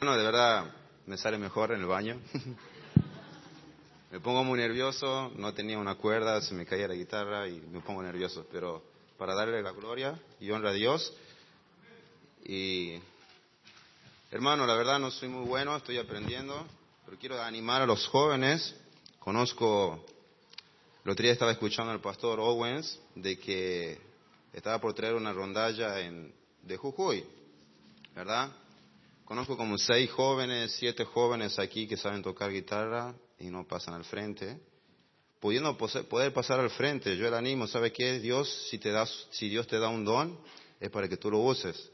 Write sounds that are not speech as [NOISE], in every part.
No, de verdad me sale mejor en el baño. [LAUGHS] me pongo muy nervioso, no tenía una cuerda, se me caía la guitarra y me pongo nervioso, pero para darle la gloria y honra a Dios. Y hermano, la verdad no soy muy bueno, estoy aprendiendo, pero quiero animar a los jóvenes. Conozco, el otro día estaba escuchando al pastor Owens de que estaba por traer una rondalla de Jujuy, ¿verdad? Conozco como seis jóvenes, siete jóvenes aquí que saben tocar guitarra y no pasan al frente. Pudiendo poder pasar al frente, yo el animo, ¿sabe qué? Dios, si, te das, si Dios te da un don, es para que tú lo uses.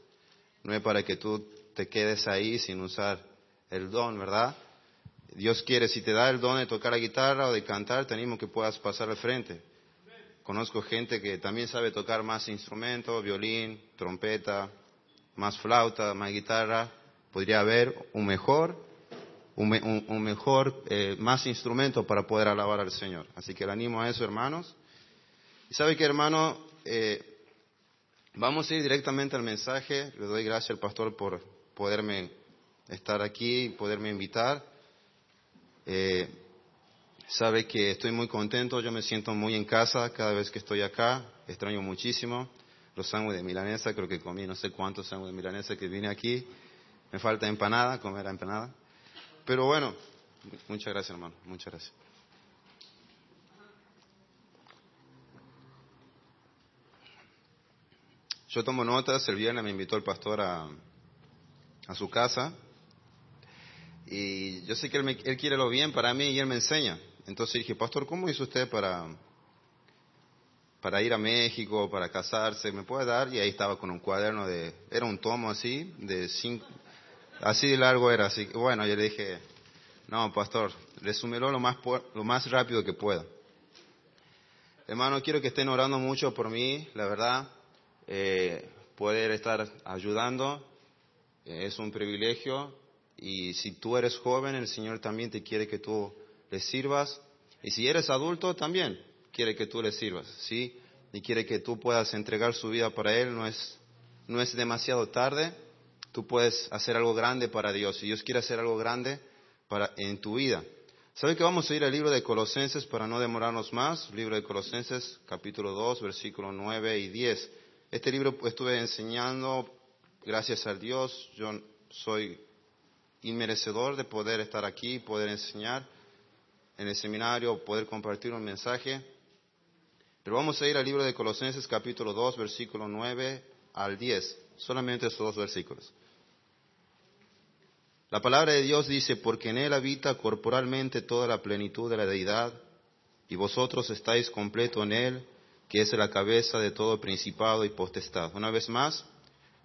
No es para que tú te quedes ahí sin usar el don, ¿verdad? Dios quiere, si te da el don de tocar la guitarra o de cantar, te animo que puedas pasar al frente. Conozco gente que también sabe tocar más instrumentos, violín, trompeta, más flauta, más guitarra podría haber un mejor, un, mejor, eh, más instrumento para poder alabar al Señor. Así que le animo a eso, hermanos. Y sabe que, hermano, eh, vamos a ir directamente al mensaje. Le doy gracias al pastor por poderme estar aquí y poderme invitar. Eh, sabe que estoy muy contento, yo me siento muy en casa cada vez que estoy acá, extraño muchísimo los sándwiches de milanesa, creo que comí no sé cuántos sándwiches de milanesa que vine aquí. Me falta empanada, comer empanada. Pero bueno, muchas gracias hermano, muchas gracias. Yo tomo notas, el viernes me invitó el pastor a, a su casa y yo sé que él, él, quiere lo bien para mí y él me enseña. Entonces dije, pastor, ¿cómo hizo usted para, para ir a México, para casarse? ¿Me puede dar? Y ahí estaba con un cuaderno de, era un tomo así, de cinco, Así de largo era, así que bueno, yo le dije, no, pastor, resúmelo lo más, lo más rápido que pueda. Hermano, quiero que estén orando mucho por mí, la verdad, eh, poder estar ayudando eh, es un privilegio y si tú eres joven, el Señor también te quiere que tú le sirvas y si eres adulto también quiere que tú le sirvas, ¿sí? Y quiere que tú puedas entregar su vida para Él, no es, no es demasiado tarde tú puedes hacer algo grande para Dios. Y Dios quiere hacer algo grande para, en tu vida. ¿Sabe que vamos a ir al libro de Colosenses para no demorarnos más? Libro de Colosenses, capítulo 2, versículos 9 y 10. Este libro estuve enseñando, gracias a Dios, yo soy inmerecedor de poder estar aquí, poder enseñar en el seminario, poder compartir un mensaje. Pero vamos a ir al libro de Colosenses, capítulo 2, versículo 9 al 10. Solamente esos dos versículos. La palabra de Dios dice, porque en Él habita corporalmente toda la plenitud de la deidad, y vosotros estáis completo en Él, que es la cabeza de todo principado y potestad. Una vez más,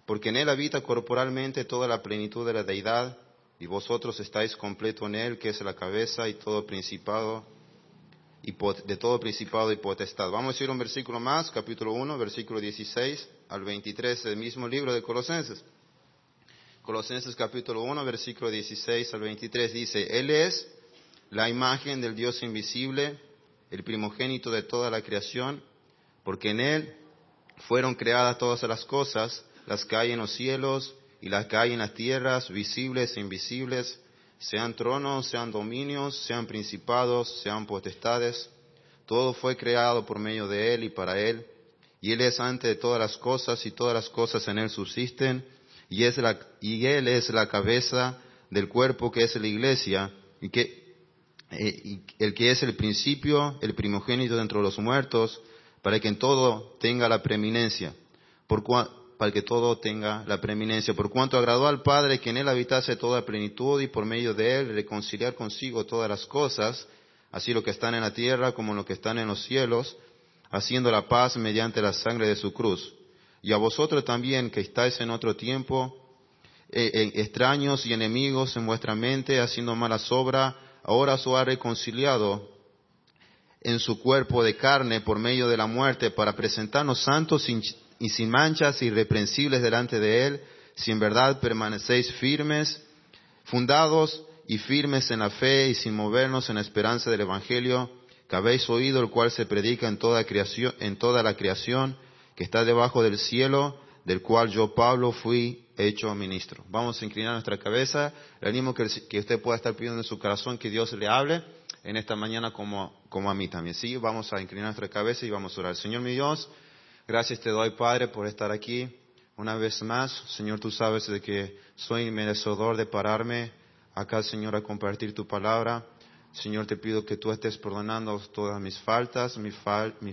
porque en Él habita corporalmente toda la plenitud de la deidad, y vosotros estáis completo en Él, que es la cabeza y todo principado y de todo principado y potestad. Vamos a ir un versículo más, capítulo 1, versículo 16 al 23 del mismo libro de Colosenses. Colosenses capítulo 1, versículo 16 al 23 dice, Él es la imagen del Dios invisible, el primogénito de toda la creación, porque en Él fueron creadas todas las cosas, las que hay en los cielos y las que hay en las tierras, visibles e invisibles, sean tronos, sean dominios, sean principados, sean potestades. Todo fue creado por medio de Él y para Él, y Él es antes de todas las cosas y todas las cosas en Él subsisten y, es la, y Él es la cabeza del cuerpo que es la iglesia, y, que, eh, el que es el principio, el primogénito dentro de los muertos, para que en todo tenga la preeminencia, por para que todo tenga la preeminencia, por cuanto agradó al Padre que en Él habitase toda plenitud y por medio de Él reconciliar consigo todas las cosas, así lo que están en la tierra como lo que están en los cielos, haciendo la paz mediante la sangre de su cruz y a vosotros también que estáis en otro tiempo, eh, extraños y enemigos en vuestra mente, haciendo mala obras, ahora os ha reconciliado en su cuerpo de carne por medio de la muerte para presentarnos santos y sin manchas irreprensibles delante de Él, si en verdad permanecéis firmes, fundados y firmes en la fe y sin movernos en la esperanza del Evangelio que habéis oído, el cual se predica en toda, creación, en toda la creación, está debajo del cielo, del cual yo, Pablo, fui hecho ministro. Vamos a inclinar nuestra cabeza. Le animo que, que usted pueda estar pidiendo en su corazón que Dios le hable en esta mañana como, como a mí también. Sí, vamos a inclinar nuestra cabeza y vamos a orar. Señor mi Dios, gracias te doy, Padre, por estar aquí una vez más. Señor, tú sabes de que soy merecedor de pararme acá, Señor, a compartir tu palabra. Señor, te pido que tú estés perdonando todas mis faltas, mis,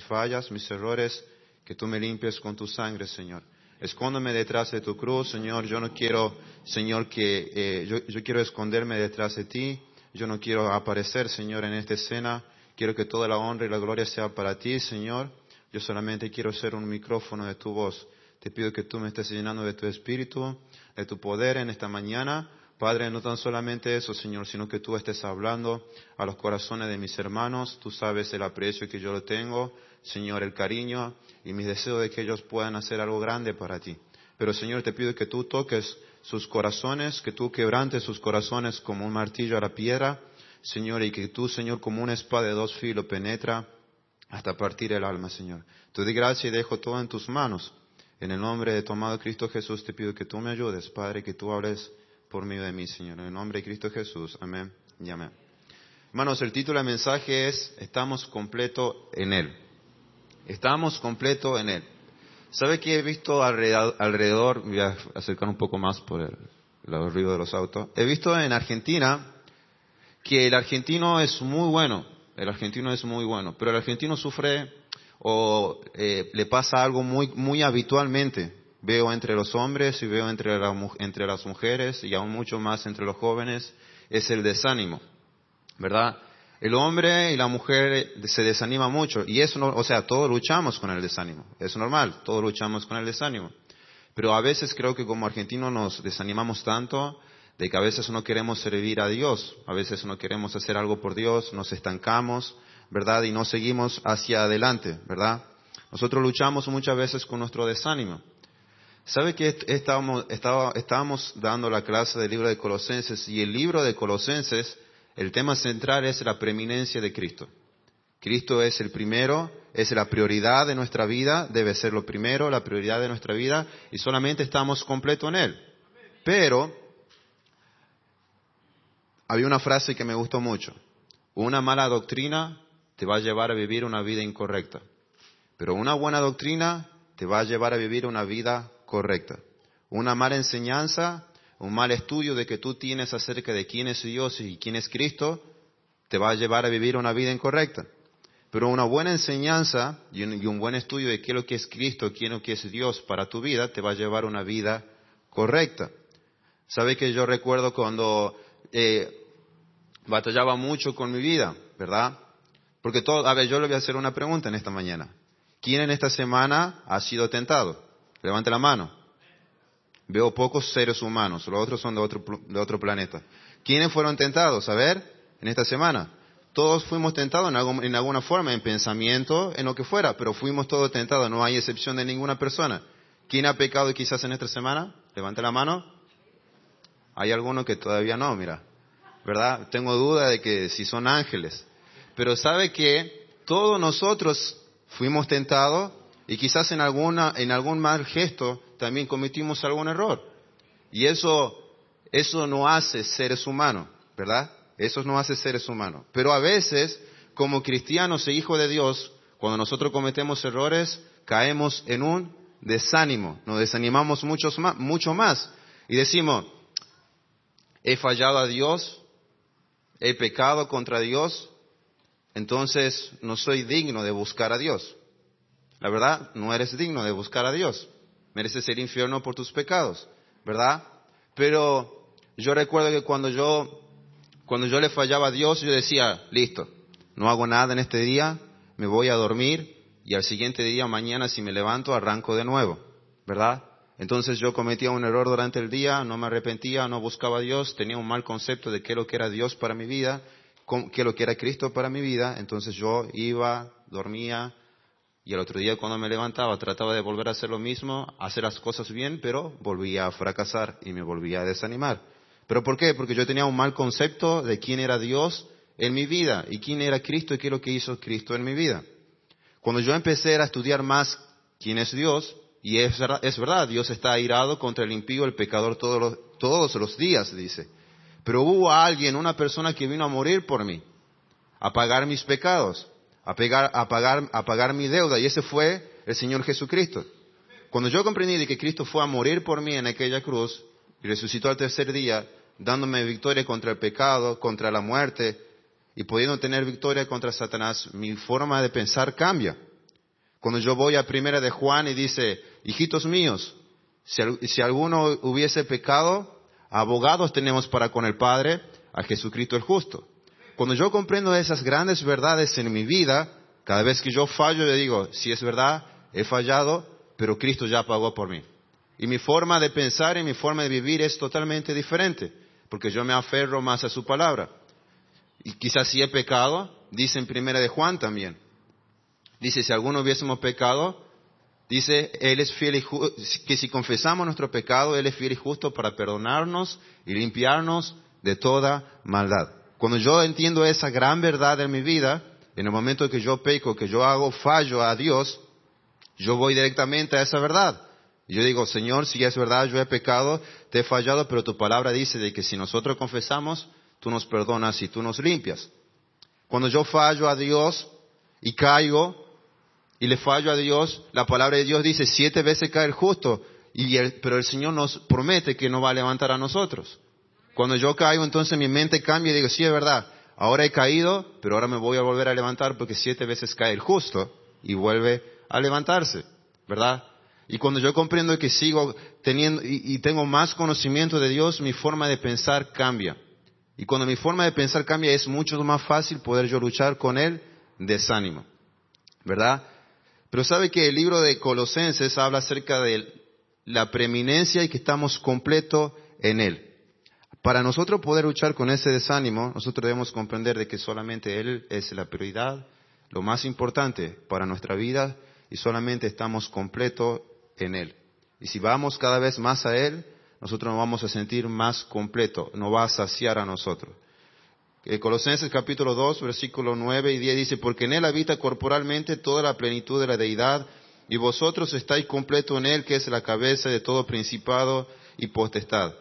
fallas, mis errores, que tú me limpies con tu sangre, Señor. Escóndeme detrás de tu cruz, Señor. Yo no quiero, Señor, que eh, yo, yo quiero esconderme detrás de ti. Yo no quiero aparecer, Señor, en esta escena. Quiero que toda la honra y la gloria sea para ti, Señor. Yo solamente quiero ser un micrófono de tu voz. Te pido que tú me estés llenando de tu espíritu, de tu poder en esta mañana Padre, no tan solamente eso, Señor, sino que tú estés hablando a los corazones de mis hermanos. Tú sabes el aprecio que yo lo tengo, Señor, el cariño y mis deseos de que ellos puedan hacer algo grande para ti. Pero, Señor, te pido que tú toques sus corazones, que tú quebrantes sus corazones como un martillo a la piedra, Señor, y que tú, Señor, como una espada de dos filos penetra hasta partir el alma, Señor. Te doy gracia y dejo todo en tus manos. En el nombre de tu amado Cristo Jesús te pido que tú me ayudes, Padre, que tú hables por medio de mí, Señor. En el nombre de Cristo Jesús. Amén y amén. Hermanos, el título del mensaje es Estamos completo en Él. Estamos completo en Él. ¿Sabe que he visto alrededor, voy a acercar un poco más por el, el ruido de los autos, he visto en Argentina que el argentino es muy bueno, el argentino es muy bueno, pero el argentino sufre o eh, le pasa algo muy, muy habitualmente veo entre los hombres y veo entre, las mujeres y aún mucho más entre los jóvenes es el desánimo, ¿verdad? El hombre y la mujer se desanima mucho y eso, no, o sea, todos luchamos con el desánimo, es normal, todos luchamos con el desánimo. Pero a veces creo que como argentinos nos desanimamos tanto de que a veces no queremos servir a Dios, a veces no queremos hacer algo por Dios, nos estancamos, ¿verdad? Y no seguimos hacia adelante, ¿verdad? Nosotros luchamos muchas veces con nuestro desánimo. ¿Sabe que estábamos, estábamos dando la clase del libro de Colosenses y el libro de Colosenses, el tema central es la preeminencia de Cristo. Cristo es el primero, es la prioridad de nuestra vida, debe ser lo primero, la prioridad de nuestra vida y solamente estamos completos en Él. Pero había una frase que me gustó mucho. Una mala doctrina te va a llevar a vivir una vida incorrecta, pero una buena doctrina te va a llevar a vivir una vida correcta. Una mala enseñanza, un mal estudio de que tú tienes acerca de quién es Dios y quién es Cristo, te va a llevar a vivir una vida incorrecta. Pero una buena enseñanza y un, buen estudio de qué es lo que es Cristo, quién es lo que es Dios para tu vida, te va a llevar a una vida correcta. ¿Sabe que yo recuerdo cuando eh, batallaba mucho con mi vida, verdad? Porque todo, a ver, yo le voy a hacer una pregunta en esta mañana. ¿Quién en esta semana ha sido tentado? Levante la mano. Veo pocos seres humanos, los otros son de otro, de otro planeta. ¿Quiénes fueron tentados? A ver, en esta semana. Todos fuimos tentados en, en alguna forma, en pensamiento, en lo que fuera, pero fuimos todos tentados, no hay excepción de ninguna persona. ¿Quién ha pecado quizás en esta semana? Levante la mano. Hay algunos que todavía no, mira. ¿Verdad? Tengo duda de que si son ángeles. Pero sabe que todos nosotros fuimos tentados y quizás en, alguna, en algún mal gesto también cometimos algún error. Y eso, eso no hace seres humanos, ¿verdad? Eso no hace seres humanos. Pero a veces, como cristianos e hijos de Dios, cuando nosotros cometemos errores, caemos en un desánimo, nos desanimamos muchos más, mucho más y decimos, he fallado a Dios, he pecado contra Dios, entonces no soy digno de buscar a Dios. La verdad, no eres digno de buscar a Dios. Mereces el infierno por tus pecados, ¿verdad? Pero yo recuerdo que cuando yo, cuando yo le fallaba a Dios, yo decía, listo, no hago nada en este día, me voy a dormir y al siguiente día, mañana, si me levanto, arranco de nuevo, ¿verdad? Entonces yo cometía un error durante el día, no me arrepentía, no buscaba a Dios, tenía un mal concepto de qué lo que era Dios para mi vida, qué lo que era Cristo para mi vida, entonces yo iba, dormía, y el otro día cuando me levantaba trataba de volver a hacer lo mismo, hacer las cosas bien, pero volvía a fracasar y me volvía a desanimar. ¿Pero por qué? Porque yo tenía un mal concepto de quién era Dios en mi vida y quién era Cristo y qué es lo que hizo Cristo en mi vida. Cuando yo empecé a estudiar más quién es Dios, y es, verdad, Dios está airado contra el impío, el pecador todos los, todos los días, dice. Pero hubo alguien, una persona que vino a morir por mí, a pagar mis pecados, a, pagar mi deuda, y ese fue el Señor Jesucristo. Cuando yo comprendí de que Cristo fue a morir por mí en aquella cruz y resucitó al tercer día, dándome victoria contra el pecado, contra la muerte, y pudiendo tener victoria contra Satanás, mi forma de pensar cambia. Cuando yo voy a primera de Juan y dice, hijitos míos, si, alguno hubiese pecado, abogados tenemos para con el Padre, a Jesucristo el justo. Cuando yo comprendo esas grandes verdades en mi vida, cada vez que yo fallo, yo digo, si es verdad, he fallado, pero Cristo ya pagó por mí. Y mi forma de pensar y mi forma de vivir es totalmente diferente, porque yo me aferro más a su palabra. Y quizás si he pecado, dice en primera de Juan también, Dice, si alguno hubiésemos pecado, dice, Él es fiel y que si confesamos nuestro pecado, Él es fiel y justo para perdonarnos y limpiarnos de toda maldad. Cuando yo entiendo esa gran verdad en mi vida, en el momento que yo peco, que yo hago fallo a Dios, yo voy directamente a esa verdad. Yo digo, Señor, si es verdad, yo he pecado, te he fallado, pero tu palabra dice de que si nosotros confesamos, tú nos perdonas y tú nos limpias. Cuando yo fallo a Dios y caigo, y le fallo a Dios, la palabra de Dios dice, siete veces cae el justo, y pero el Señor nos promete que no va a levantar a nosotros. Cuando yo caigo, entonces mi mente cambia y digo, sí, es verdad, ahora he caído, pero ahora me voy a volver a levantar porque siete veces cae el justo y vuelve a levantarse, ¿verdad? Y cuando yo comprendo que sigo teniendo y tengo más conocimiento de Dios, mi forma de pensar cambia. Y cuando mi forma de pensar cambia, es mucho más fácil poder yo luchar con el desánimo, ¿verdad? Pero sabe que el libro de Colosenses habla acerca de la preeminencia y que estamos completos en Él. Para nosotros poder luchar con ese desánimo, nosotros debemos comprender de que solamente Él es la prioridad, lo más importante para nuestra vida y solamente estamos completos en Él. Y si vamos cada vez más a Él, nosotros nos vamos a sentir más completos, nos va a saciar a nosotros. Eh, Colosenses capítulo 2, versículo 9 y 10 dice, porque en él habita corporalmente toda la plenitud de la deidad, y vosotros estáis completo en él, que es la cabeza de todo principado y potestad.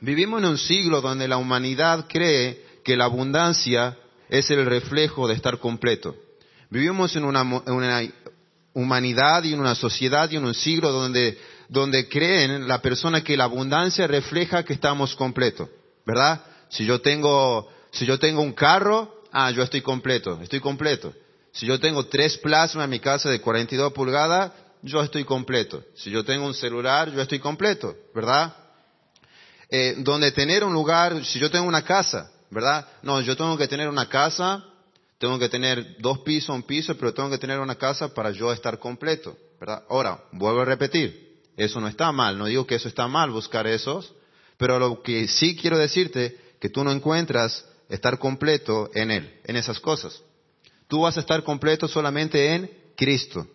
Vivimos en un siglo donde la humanidad cree que la abundancia es el reflejo de estar completo. Vivimos en una, humanidad y en una sociedad y en un siglo donde, donde creen la persona que la abundancia refleja que estamos completos, ¿verdad? Si yo tengo si yo tengo un carro, ah, yo estoy completo, estoy completo. Si yo tengo tres plasmas en mi casa de 42 pulgadas, yo estoy completo. Si yo tengo un celular, yo estoy completo, ¿verdad? Eh, donde tener un lugar, si yo tengo una casa, ¿verdad? No, yo tengo que tener una casa, tengo que tener dos pisos, un piso, pero tengo que tener una casa para yo estar completo, ¿verdad? Ahora, vuelvo a repetir, eso no está mal, no digo que eso está mal buscar esos, pero lo que sí quiero decirte, que tú no encuentras estar completo en Él, en esas cosas. Tú vas a estar completo solamente en Cristo.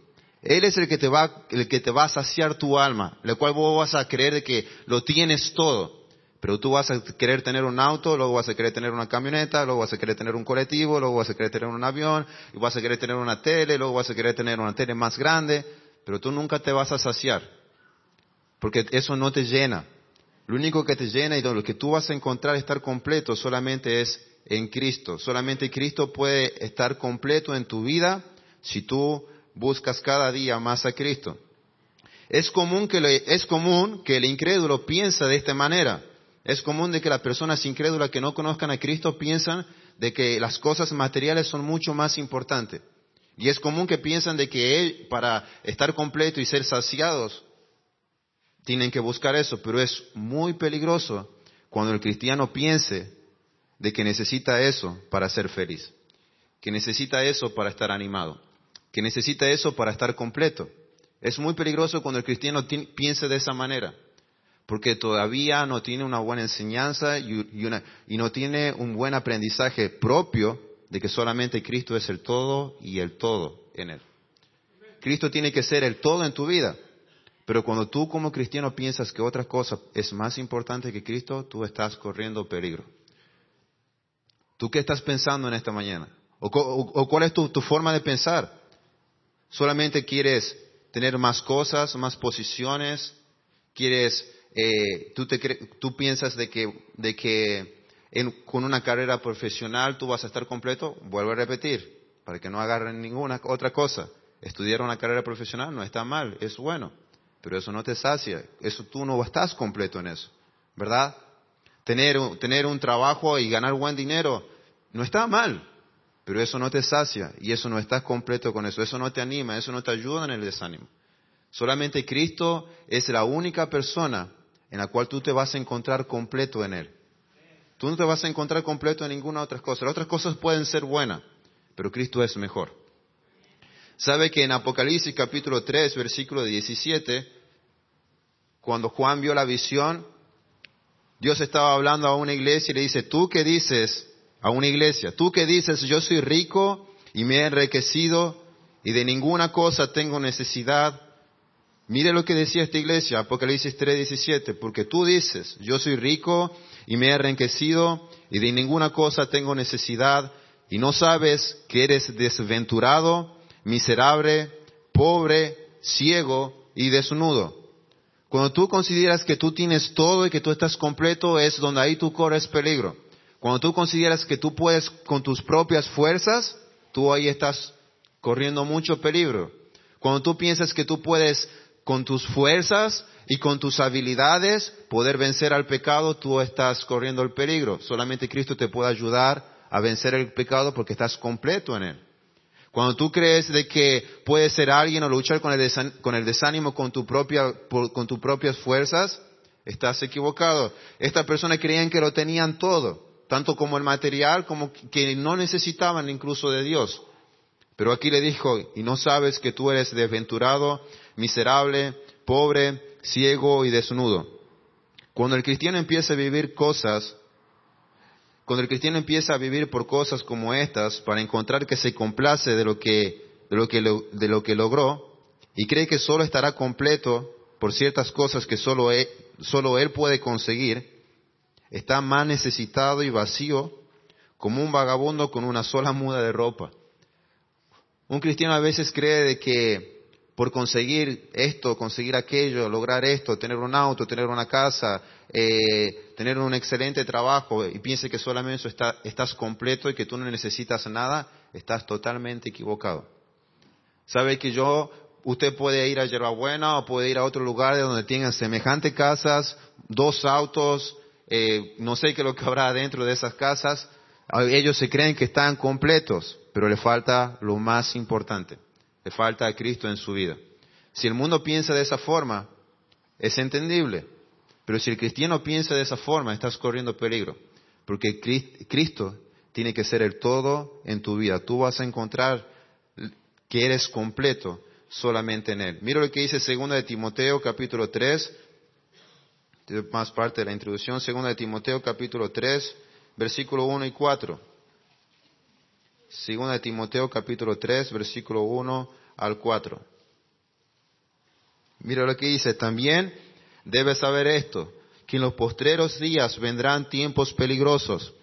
Él es el que te va, el que te va a saciar tu alma, el cual vos vas a creer de que lo tienes todo. Pero tú vas a querer tener un auto, luego vas a querer tener una camioneta, luego vas a querer tener un colectivo, luego vas a querer tener un avión, y vas a querer tener una tele, luego vas a querer tener una tele más grande, pero tú nunca te vas a saciar, porque eso no te llena. Lo único que te llena y lo que tú vas a encontrar estar completo solamente es en Cristo. Solamente Cristo puede estar completo en tu vida si tú buscas cada día más a Cristo. Es común que, es común que el incrédulo piensa de esta manera. Es común de que las personas incrédulas que no conozcan a Cristo piensan de que las cosas materiales son mucho más importantes. Y es común que piensan de que para estar completo y ser saciados, tienen que buscar eso, pero es muy peligroso cuando el cristiano piense de que necesita eso para ser feliz, que necesita eso para estar animado, que necesita eso para estar completo. Es muy peligroso cuando el cristiano piense de esa manera, porque todavía no tiene una buena enseñanza y, no tiene un buen aprendizaje propio de que solamente Cristo es el todo y el todo en él. Cristo tiene que ser el todo en tu vida. Pero cuando tú como cristiano piensas que otra cosa es más importante que Cristo, tú estás corriendo peligro. ¿Tú qué estás pensando en esta mañana? ¿O, cuál es tu, forma de pensar? ¿Solamente quieres tener más cosas, más posiciones, quieres, eh, tú, piensas de que, con una carrera profesional tú vas a estar completo, vuelvo a repetir, para que no agarren ninguna otra cosa. Estudiar una carrera profesional no está mal, es bueno, pero eso no te sacia, eso tú no estás completo en eso, ¿verdad? Tener un trabajo y ganar buen dinero no está mal, pero eso no te sacia y eso no estás completo con eso, eso no te anima, eso no te ayuda en el desánimo. Solamente Cristo es la única persona en la cual tú te vas a encontrar completo en Él. Tú no te vas a encontrar completo en ninguna otra cosa. Las otras cosas pueden ser buenas, pero Cristo es mejor. ¿Sabe que en Apocalipsis capítulo 3, versículo 17, cuando Juan vio la visión, Dios estaba hablando a una iglesia y le dice, tú que dices a una iglesia, tú que dices, yo soy rico y me he enriquecido y de ninguna cosa tengo necesidad, Mire lo que decía esta iglesia, Apocalipsis 3:17, porque tú dices, yo soy rico y me he enriquecido y de ninguna cosa tengo necesidad y no sabes que eres desventurado, miserable, pobre, ciego y desnudo. Cuando tú consideras que tú tienes todo y que tú estás completo es donde ahí tú corres peligro. Cuando tú consideras que tú puedes con tus propias fuerzas, tú ahí estás corriendo mucho peligro. Cuando tú piensas que tú puedes con tus fuerzas y con tus habilidades poder vencer al pecado, tú estás corriendo el peligro. Solamente Cristo te puede ayudar a vencer el pecado porque estás completo en él. Cuando tú crees de que puedes ser alguien o luchar con el, desánimo con, tus propias fuerzas, estás equivocado. Estas personas creían que lo tenían todo, tanto como el material, como que no necesitaban incluso de Dios. Pero aquí le dijo, y no sabes que tú eres desventurado, miserable, pobre, ciego y desnudo. Cuando el cristiano empieza a vivir cosas, cuando el cristiano empieza a vivir por cosas como estas, para encontrar que se complace de lo que, de lo que, de lo que logró, y cree que solo estará completo por ciertas cosas que solo él, solo él puede conseguir, está más necesitado y vacío como un vagabundo con una sola muda de ropa. Un cristiano a veces cree de que por conseguir esto, conseguir aquello, lograr esto, tener un auto, tener una casa, eh, tener un excelente trabajo y piense que solamente estás completo y que tú no necesitas nada, estás totalmente equivocado. Sabe que yo, usted puede ir a Yerbabuena o puede ir a otro lugar donde tengan semejantes casas, dos autos, eh, no sé qué es lo que habrá dentro de esas casas. Ellos se creen que están completos, pero le falta lo más importante le falta a Cristo en su vida. Si el mundo piensa de esa forma, es entendible. Pero si el cristiano piensa de esa forma, estás corriendo peligro. Porque Cristo tiene que ser el todo en tu vida. Tú vas a encontrar que eres completo solamente en Él. Mira lo que dice 2 de Timoteo capítulo 3, más parte de la introducción, 2 de Timoteo capítulo 3, versículo 1 y 4. Segunda de Timoteo capítulo 3, versículo 1 al 4. Mira lo que dice, también debes saber esto, que en los postreros días vendrán tiempos peligrosos,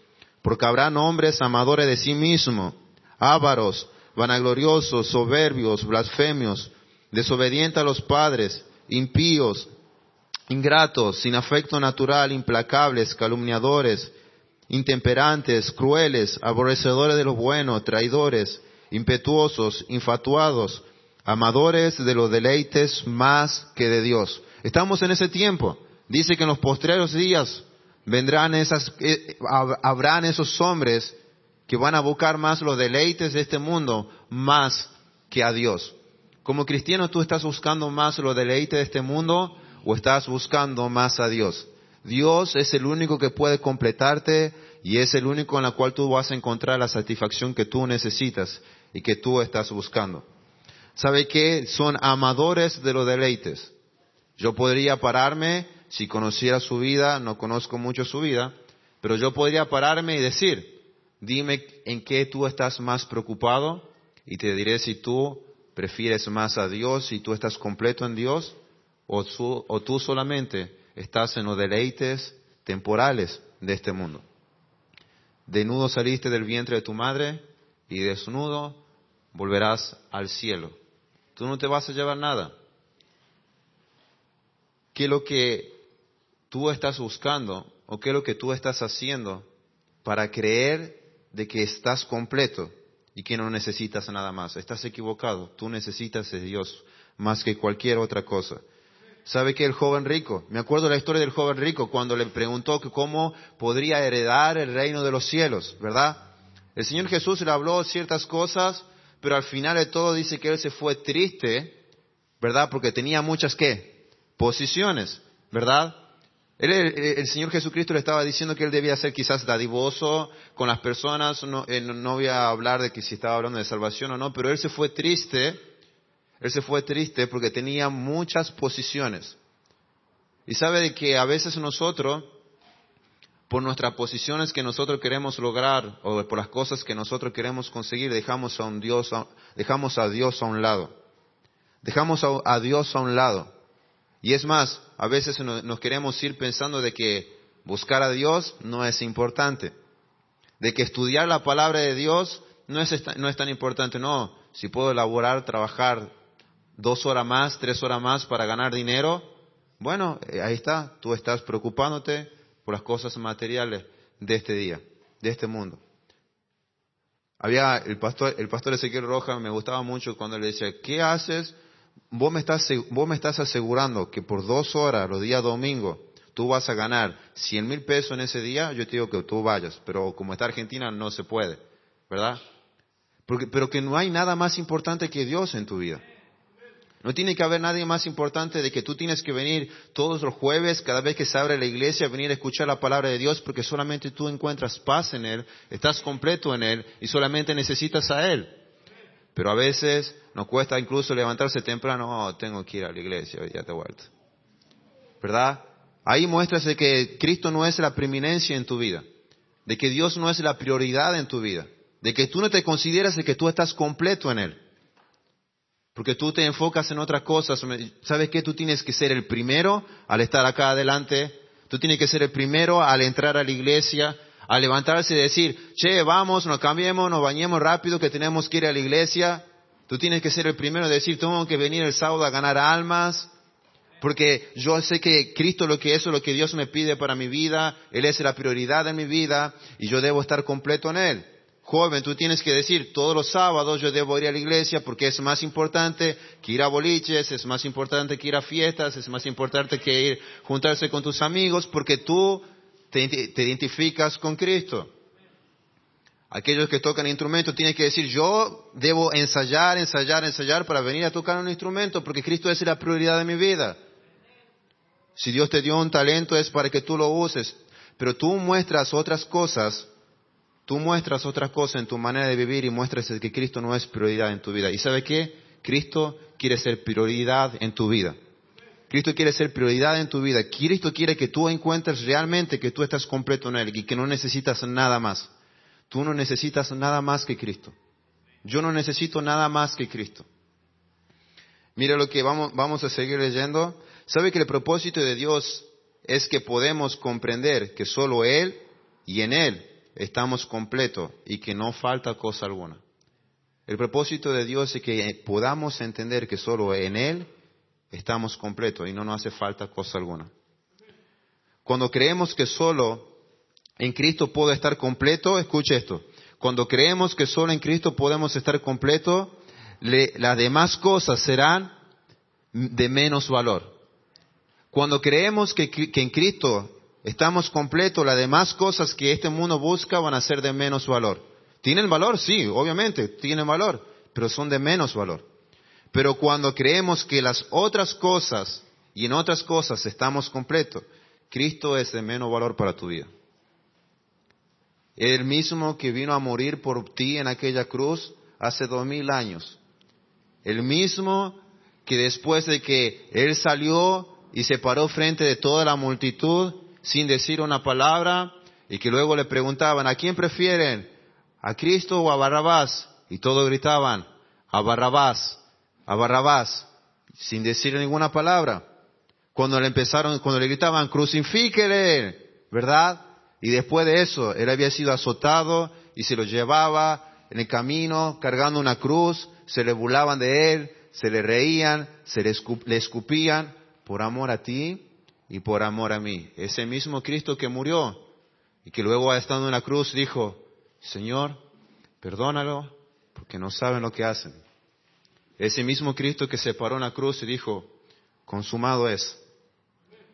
porque habrán hombres amadores de sí mismos, ávaros, vanagloriosos, soberbios, blasfemios, desobedientes a los padres, impíos, ingratos, sin afecto natural, implacables, calumniadores, intemperantes, crueles, aborrecedores de lo bueno, traidores, impetuosos, infatuados, amadores de los deleites más que de Dios. Estamos en ese tiempo. Dice que en los postreros días vendrán esas, eh, habrán esos hombres que van a buscar más los deleites de este mundo más que a Dios. Como cristiano, ¿tú estás buscando más los deleites de este mundo o estás buscando más a Dios? Dios es el único que puede completarte y es el único en el cual tú vas a encontrar la satisfacción que tú necesitas y que tú estás buscando. ¿Sabe qué? Son amadores de los deleites. Yo podría pararme, si conociera su vida, no conozco mucho su vida, pero yo podría pararme y decir, dime en qué tú estás más preocupado y te diré si tú prefieres más a Dios, y tú estás completo en Dios, o, o tú solamente estás en los deleites temporales de este mundo. Desnudo saliste del vientre de tu madre y desnudo volverás al cielo. tú no te vas a llevar nada. ¿Qué es lo que tú estás buscando o qué es lo que tú estás haciendo para creer de que estás completo y que no necesitas nada más? Estás equivocado. Tú necesitas de Dios más que cualquier otra cosa. ¿Sabe que el joven rico? Me acuerdo la historia del joven rico cuando le preguntó que cómo podría heredar el reino de los cielos, ¿verdad? El Señor Jesús le habló ciertas cosas, pero al final de todo dice que él se fue triste, ¿verdad? Porque tenía muchas qué? Posiciones, ¿verdad? el, Señor Jesucristo le estaba diciendo que él debía ser quizás dadivoso con las personas, no, no voy a hablar de que si estaba hablando de salvación o no, pero él se fue triste él se fue triste porque tenía muchas posiciones. Y sabe de que a veces nosotros, por nuestras posiciones que nosotros queremos lograr o por las cosas que nosotros queremos conseguir, dejamos a, un Dios, dejamos a Dios a un lado. Dejamos a, Dios a un lado. Y es más, a veces nos queremos ir pensando de que buscar a Dios no es importante. De que estudiar la palabra de Dios no es, no es tan importante. No, si puedo elaborar, trabajar dos horas más, tres horas más para ganar dinero, bueno, eh, ahí está, tú estás preocupándote por las cosas materiales de este día, de este mundo. Había el pastor, el pastor Ezequiel Roja, me gustaba mucho cuando le decía, ¿qué haces? Vos me estás, vos me estás asegurando que por dos horas, los días domingos, tú vas a ganar cien mil pesos en ese día, yo te digo que tú vayas, pero como está Argentina no se puede, ¿verdad? Porque, pero que no hay nada más importante que Dios en tu vida. No tiene que haber nadie más importante de que tú tienes que venir todos los jueves, cada vez que se abre la iglesia, venir a escuchar la palabra de Dios, porque solamente tú encuentras paz en Él, estás completo en Él y solamente necesitas a Él. Pero a veces nos cuesta incluso levantarse temprano, oh, tengo que ir a la iglesia, ya te vuelto. ¿Verdad? Ahí muestras de que Cristo no es la preeminencia en tu vida, de que Dios no es la prioridad en tu vida, de que tú no te consideras de que tú estás completo en Él. Porque tú te enfocas en otras cosas. ¿Sabes qué? Tú tienes que ser el primero al estar acá adelante. Tú tienes que ser el primero al entrar a la iglesia, al levantarse y decir, che, vamos, nos cambiemos, nos bañemos rápido que tenemos que ir a la iglesia. Tú tienes que ser el primero a decir, tengo que venir el sábado a ganar almas. Porque yo sé que Cristo lo que es, lo que Dios me pide para mi vida, Él es la prioridad en mi vida y yo debo estar completo en Él. Joven, tú tienes que decir, todos los sábados yo debo ir a la iglesia porque es más importante que ir a boliches, es más importante que ir a fiestas, es más importante que ir juntarse con tus amigos porque tú te, identificas con Cristo. Aquellos que tocan instrumentos tienen que decir, yo debo ensayar, ensayar, ensayar para venir a tocar un instrumento porque Cristo es la prioridad de mi vida. Si Dios te dio un talento es para que tú lo uses, pero tú muestras otras cosas Tú muestras otra cosa en tu manera de vivir y muestras que Cristo no es prioridad en tu vida. ¿Y sabe qué? Cristo quiere ser prioridad en tu vida. Cristo quiere ser prioridad en tu vida. Cristo quiere que tú encuentres realmente que tú estás completo en Él y que no necesitas nada más. Tú no necesitas nada más que Cristo. Yo no necesito nada más que Cristo. Mira lo que vamos, vamos a seguir leyendo. ¿Sabe que el propósito de Dios es que podemos comprender que solo Él y en Él estamos completos y que no falta cosa alguna. El propósito de Dios es que podamos entender que solo en Él estamos completos y no nos hace falta cosa alguna. Cuando creemos que solo en Cristo puedo estar completo, escuche esto, cuando creemos que solo en Cristo podemos estar completos, las demás cosas serán de menos valor. Cuando creemos que, que en Cristo estamos completos, las demás cosas que este mundo busca van a ser de menos valor. ¿Tienen valor? Sí, obviamente, tienen valor, pero son de menos valor. Pero cuando creemos que las otras cosas y en otras cosas estamos completos, Cristo es de menos valor para tu vida. El mismo que vino a morir por ti en aquella cruz hace dos mil años. El mismo que después de que Él salió y se paró frente de toda la multitud, sin decir una palabra y que luego le preguntaban, ¿a quién prefieren? ¿A Cristo o a Barrabás? Y todos gritaban, a Barrabás, a Barrabás, sin decir ninguna palabra. Cuando le empezaron, cuando le gritaban, crucifíquele, ¿verdad? Y después de eso, él había sido azotado y se lo llevaba en el camino cargando una cruz, se le burlaban de él, se le reían, se le, le escupían por amor a ti y por amor a mí. Ese mismo Cristo que murió y que luego estando en la cruz dijo, Señor, perdónalo porque no saben lo que hacen. Ese mismo Cristo que se paró en la cruz y dijo, consumado es.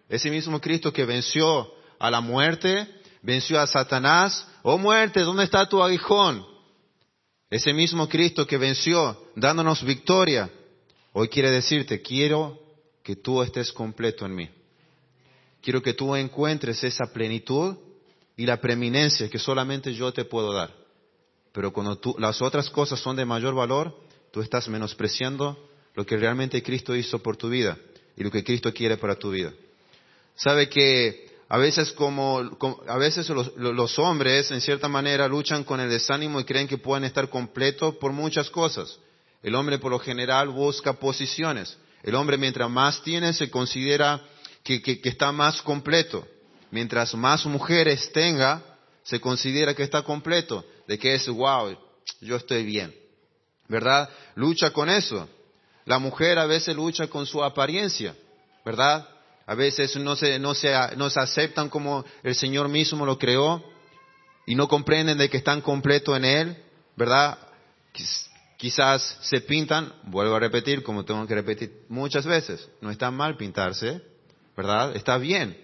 Ese mismo Cristo que venció a la muerte, venció a Satanás. Oh muerte, ¿dónde está tu aguijón? Ese mismo Cristo que venció dándonos victoria, hoy quiere decirte, quiero que tú estés completo en mí. Quiero que tú encuentres esa plenitud y la preeminencia que solamente yo te puedo dar. Pero cuando las otras cosas son de mayor valor, tú estás menospreciando lo que realmente Cristo hizo por tu vida y lo que Cristo quiere para tu vida. Sabe que a veces como, a veces los, hombres en cierta manera luchan con el desánimo y creen que pueden estar completos por muchas cosas. El hombre por lo general busca posiciones. El hombre mientras más tiene se considera que, está más completo. Mientras más mujeres tenga, se considera que está completo, de que es, wow, yo estoy bien. ¿Verdad? Lucha con eso. La mujer a veces lucha con su apariencia, ¿verdad? A veces no se, no se, no se aceptan como el Señor mismo lo creó y no comprenden de que están completos en Él, ¿verdad? Quizás se pintan, vuelvo a repetir, como tengo que repetir muchas veces, no está mal pintarse, ¿verdad? Está bien.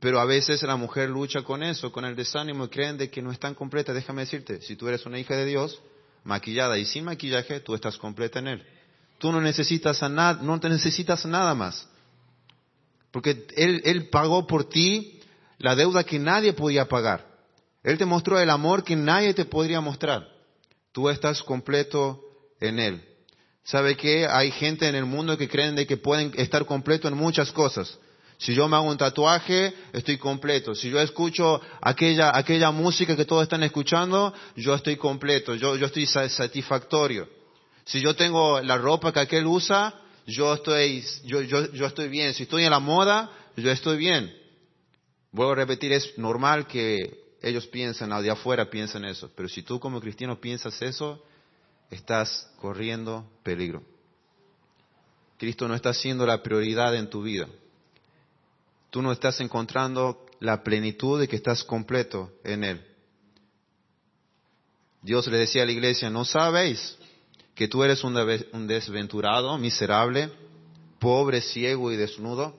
Pero a veces la mujer lucha con eso, con el desánimo, y creen de que no están completas. Déjame decirte, si tú eres una hija de Dios, maquillada y sin maquillaje, tú estás completa en Él. Tú no necesitas a nada, no te necesitas nada más. Porque él, él pagó por ti la deuda que nadie podía pagar. Él te mostró el amor que nadie te podría mostrar. Tú estás completo en Él. ¿Sabe qué? Hay gente en el mundo que creen de que pueden estar completo en muchas cosas. Si yo me hago un tatuaje, estoy completo. Si yo escucho aquella, aquella música que todos están escuchando, yo estoy completo, yo, yo estoy satisfactorio. Si yo tengo la ropa que aquel usa, yo estoy, yo, yo, yo estoy bien. Si estoy en la moda, yo estoy bien. Vuelvo a repetir, es normal que ellos piensen, al de afuera piensen eso. Pero si tú como cristiano piensas eso, estás corriendo peligro. Cristo no está siendo la prioridad en tu vida. Tú no estás encontrando la plenitud de que estás completo en Él. Dios le decía a la iglesia, ¿no sabéis que tú eres un desventurado, miserable, pobre, ciego y desnudo?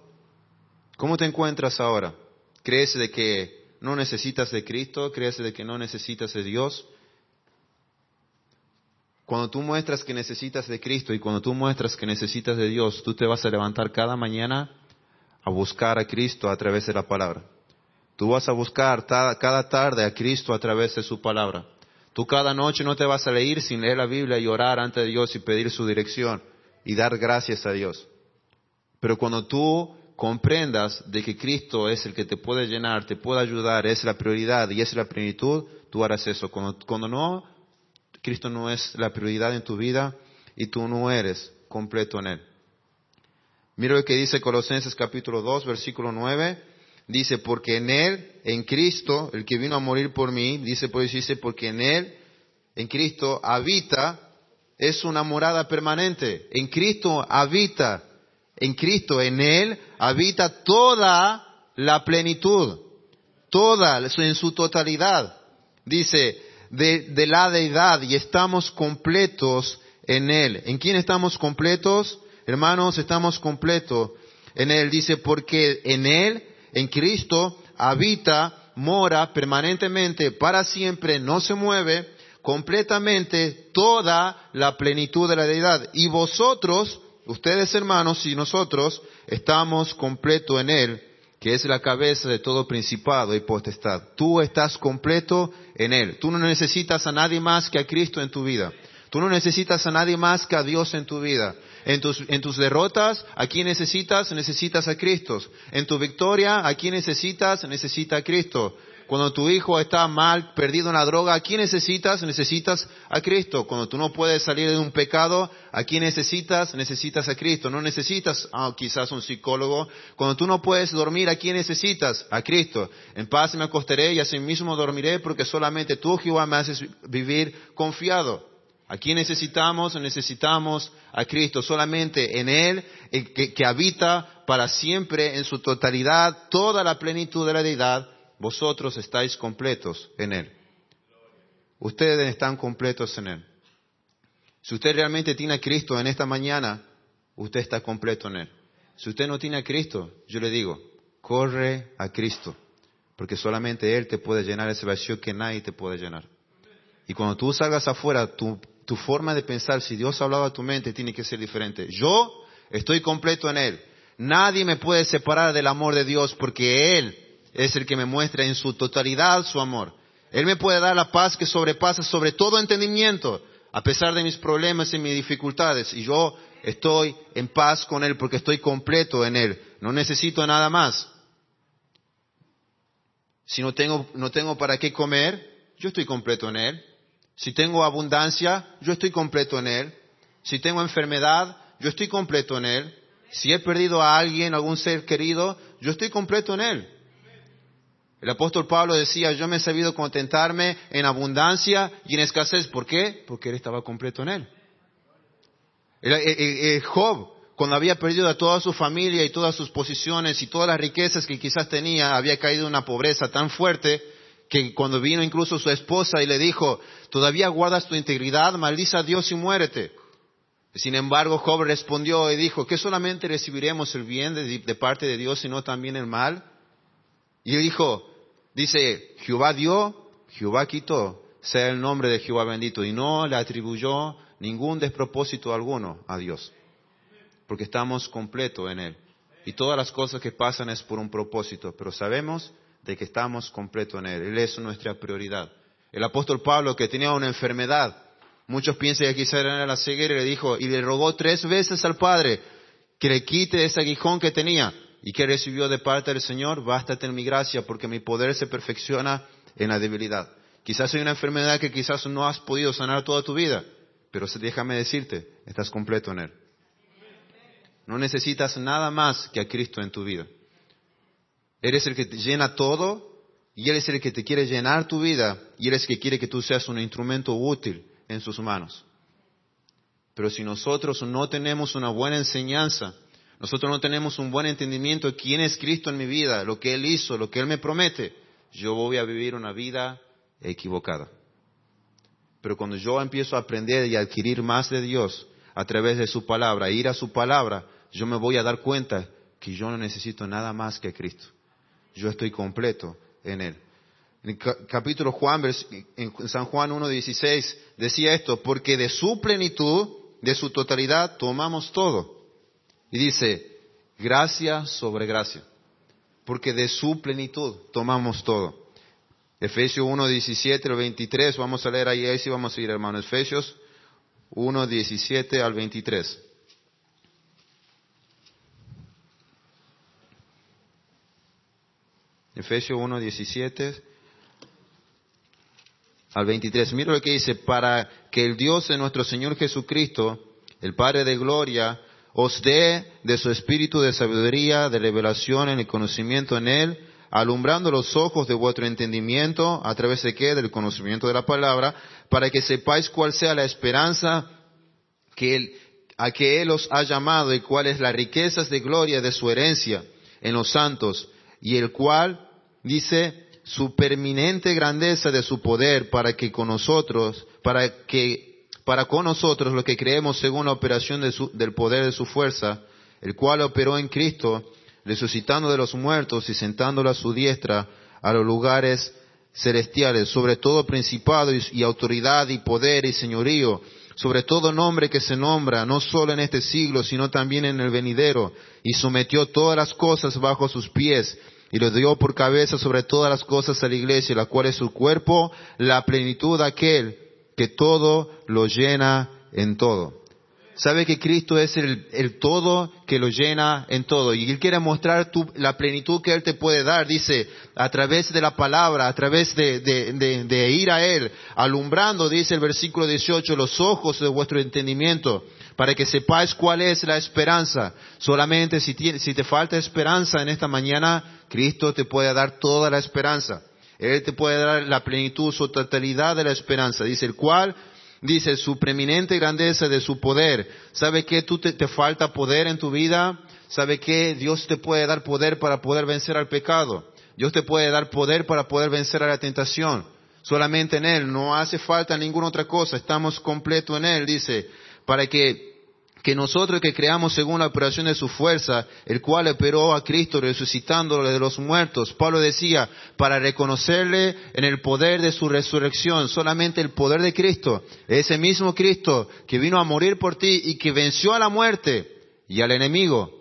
¿Cómo te encuentras ahora? ¿Crees de que no necesitas de Cristo? ¿Crees de que no necesitas de Dios? Cuando tú muestras que necesitas de Cristo y cuando tú muestras que necesitas de Dios, tú te vas a levantar cada mañana a buscar a Cristo a través de la palabra. Tú vas a buscar cada tarde a Cristo a través de su palabra. Tú cada noche no te vas a leer sin leer la Biblia y orar ante Dios y pedir su dirección y dar gracias a Dios. Pero cuando tú comprendas de que Cristo es el que te puede llenar, te puede ayudar, es la prioridad y es la plenitud, tú harás eso. Cuando, no, Cristo no es la prioridad en tu vida y tú no eres completo en Él. Mira lo que dice Colosenses capítulo 2, versículo 9. Dice, porque en Él, en Cristo, el que vino a morir por mí, dice, pues dice, porque en Él, en Cristo, habita, es una morada permanente. En Cristo habita, en Cristo, en Él, habita toda la plenitud, toda, en su totalidad. Dice, de, de la deidad, y estamos completos en Él. ¿En quién estamos completos? Hermanos, estamos completos en Él. Dice, porque en Él en Cristo habita, mora permanentemente, para siempre, no se mueve, completamente toda la plenitud de la deidad. Y vosotros, ustedes hermanos y nosotros, estamos completo en Él, que es la cabeza de todo principado y potestad. Tú estás completo en Él. Tú no necesitas a nadie más que a Cristo en tu vida. Tú no necesitas a nadie más que a Dios en tu vida. En tus, en tus derrotas, ¿a quién necesitas? Necesitas a Cristo. En tu victoria, ¿a quién necesitas? Necesita a Cristo. Cuando tu hijo está mal, perdido en la droga, ¿a quién necesitas? Necesitas a Cristo. Cuando tú no puedes salir de un pecado, ¿a quién necesitas? Necesitas a Cristo. No necesitas quizás un psicólogo. Cuando tú no puedes dormir, ¿a quién necesitas? A Cristo. En paz me acostaré y así mismo dormiré porque solamente tú, Jehová, me haces vivir confiado. ¿A quién necesitamos? Necesitamos a Cristo. Solamente en Él, que, que habita para siempre en su totalidad toda la plenitud de la deidad, vosotros estáis completos en Él. Ustedes están completos en Él. Si usted realmente tiene a Cristo en esta mañana, usted está completo en Él. Si usted no tiene a Cristo, yo le digo, corre a Cristo, porque solamente Él te puede llenar ese vacío que nadie te puede llenar. Y cuando tú salgas afuera, tu, tu forma de pensar, si Dios ha hablado a tu mente, tiene que ser diferente. Yo estoy completo en Él. Nadie me puede separar del amor de Dios porque Él es el que me muestra en su totalidad su amor. Él me puede dar la paz que sobrepasa sobre todo entendimiento, a pesar de mis problemas y mis dificultades. Y yo estoy en paz con Él porque estoy completo en Él. No necesito nada más. Si no tengo, no tengo para qué comer, yo estoy completo en Él. Si tengo abundancia, yo estoy completo en Él. Si tengo enfermedad, yo estoy completo en Él. Si he perdido a alguien, algún ser querido, yo estoy completo en Él. El apóstol Pablo decía, yo me he sabido contentarme en abundancia y en escasez. ¿Por qué? Porque él estaba completo en él. El, Job, cuando había perdido a toda su familia y todas sus posiciones y todas las riquezas que quizás tenía, había caído en una pobreza tan fuerte que cuando vino incluso su esposa y le dijo, todavía guardas tu integridad, maldice a Dios y muérete. Sin embargo, Job respondió y dijo, ¿que solamente recibiremos el bien de, parte de Dios y no también el mal? Y dijo, Dice, Jehová dio, Jehová quitó, sea el nombre de Jehová bendito. Y no le atribuyó ningún despropósito alguno a Dios, porque estamos completos en Él. Y todas las cosas que pasan es por un propósito, pero sabemos de que estamos completos en Él. Él es nuestra prioridad. El apóstol Pablo, que tenía una enfermedad, muchos piensan que quizá era la ceguera, le dijo, y le rogó tres veces al Padre que le quite ese aguijón que tenía. ¿Y que recibió de parte del Señor? Bástate en mi gracia, porque mi poder se perfecciona en la debilidad. Quizás hay una enfermedad que quizás no has podido sanar toda tu vida, pero déjame decirte, estás completo en Él. No necesitas nada más que a Cristo en tu vida. Eres el que te llena todo y Él es el que te quiere llenar tu vida y Él es el que quiere que tú seas un instrumento útil en sus manos. Pero si nosotros no tenemos una buena enseñanza, nosotros no tenemos un buen entendimiento de quién es Cristo en mi vida, lo que Él hizo, lo que Él me promete, yo voy a vivir una vida equivocada. Pero cuando yo empiezo a aprender y adquirir más de Dios a través de su palabra, ir a su palabra, yo me voy a dar cuenta que yo no necesito nada más que Cristo. Yo estoy completo en Él. En el capítulo Juan, en San Juan 1.16 decía esto, porque de su plenitud, de su totalidad, tomamos todo. Y dice, gracia sobre gracia, porque de su plenitud tomamos todo. Efesios 1, 17 al 23, vamos a leer ahí, ahí sí vamos a ir hermano. Efesios 1, 17 al 23. Efesios 1, 17 al 23. Mira lo que dice, para que el Dios de nuestro Señor Jesucristo, el Padre de Gloria, os dé de su espíritu de sabiduría, de revelación en el conocimiento en Él, alumbrando los ojos de vuestro entendimiento, a través de qué? Del conocimiento de la palabra, para que sepáis cuál sea la esperanza que a que Él os ha llamado y cuál es las riquezas de gloria de su herencia en los santos, y el cual, dice, su permanente grandeza de su poder para que con nosotros, para que para con nosotros los que creemos según la operación del poder de su fuerza, el cual operó en Cristo, resucitando de los muertos y sentándolo a su diestra a los lugares celestiales, sobre todo principado y, autoridad y poder y señorío, sobre todo nombre que se nombra, no solo en este siglo, sino también en el venidero, y sometió todas las cosas bajo sus pies, y lo dio por cabeza sobre todas las cosas a la iglesia, la cual es su cuerpo, la plenitud de aquel que todo lo llena en todo. Sabe que Cristo es el, todo que lo llena en todo. Y Él quiere mostrar la plenitud que Él te puede dar. Dice, a través de la palabra, a través de, ir a Él, alumbrando, dice el versículo 18, los ojos de vuestro entendimiento, para que sepáis cuál es la esperanza. Solamente si te falta esperanza en esta mañana, Cristo te puede dar toda la esperanza. Él te puede dar la plenitud, su totalidad de la esperanza. Dice, el cual Dice, su preeminente grandeza de su poder. ¿Sabe que tú te, te falta poder en tu vida? ¿Sabe que Dios te puede dar poder para poder vencer al pecado? Dios te puede dar poder para poder vencer a la tentación. Solamente en Él, no hace falta ninguna otra cosa, estamos completos en Él, dice, para que que nosotros que creamos según la operación de su fuerza, el cual operó a Cristo resucitándole de los muertos. Pablo decía, para reconocerle en el poder de su resurrección, solamente el poder de Cristo, ese mismo Cristo que vino a morir por ti y que venció a la muerte y al enemigo,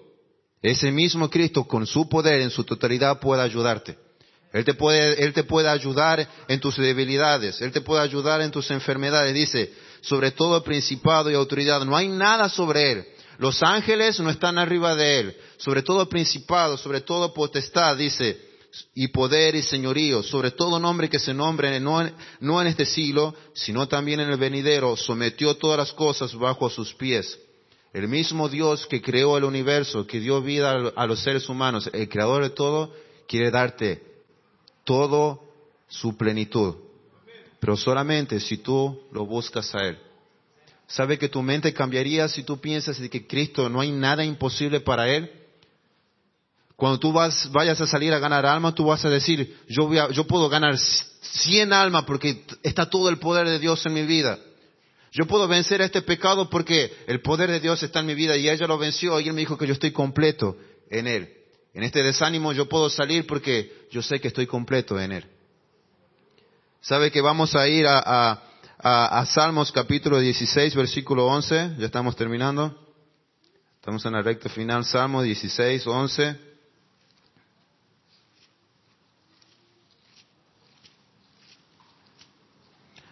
ese mismo Cristo con su poder en su totalidad puede ayudarte. Él te puede, Él te puede ayudar en tus debilidades, Él te puede ayudar en tus enfermedades. Dice, sobre todo principado y autoridad. No hay nada sobre él. Los ángeles no están arriba de él. Sobre todo principado, sobre todo potestad, dice, y poder y señorío, sobre todo nombre que se nombre, no en, no en este siglo, sino también en el venidero, sometió todas las cosas bajo sus pies. El mismo Dios que creó el universo, que dio vida a los seres humanos, el creador de todo, quiere darte todo su plenitud pero solamente si tú lo buscas a Él. ¿Sabe que tu mente cambiaría si tú piensas de que Cristo no hay nada imposible para Él? Cuando tú vas, vayas a salir a ganar alma, tú vas a decir, yo, voy yo puedo ganar 100 almas porque está todo el poder de Dios en mi vida. Yo puedo vencer este pecado porque el poder de Dios está en mi vida y ella lo venció y él me dijo que yo estoy completo en Él. En este desánimo yo puedo salir porque yo sé que estoy completo en Él. ¿Sabe que vamos a ir a, a, Salmos capítulo 16, versículo 11? Ya estamos terminando. Estamos en la recta final. Salmos 16, 11.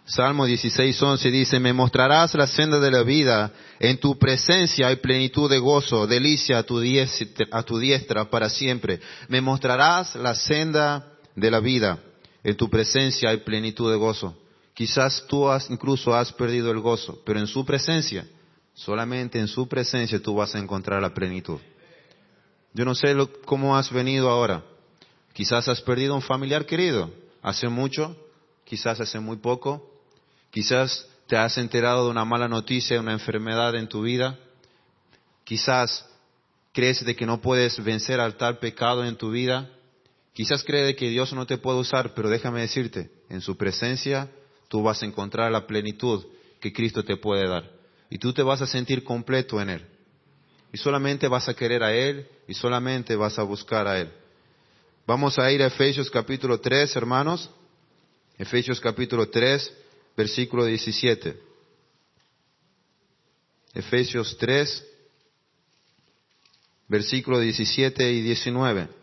Salmo 16, 11 dice, me mostrarás la senda de la vida, en tu presencia hay plenitud de gozo, delicia a a tu diestra para siempre. Me mostrarás la senda de la vida. En tu presencia hay plenitud de gozo. Quizás tú has, incluso has perdido el gozo, pero en su presencia, solamente en su presencia tú vas a encontrar la plenitud. Yo no sé cómo has venido ahora. Quizás has perdido un familiar querido, hace mucho, quizás hace muy poco, quizás te has enterado de una mala noticia, una enfermedad en tu vida, quizás crees de que no puedes vencer al tal pecado en tu vida, Quizás cree que Dios no te puede usar, pero déjame decirte, en su presencia tú vas a encontrar la plenitud que Cristo te puede dar. Y tú te vas a sentir completo en Él. Y solamente vas a querer a Él y solamente vas a buscar a Él. Vamos a ir a Efesios capítulo 3, hermanos. Efesios capítulo 3, versículo 17. Efesios 3, versículo 17 y 19.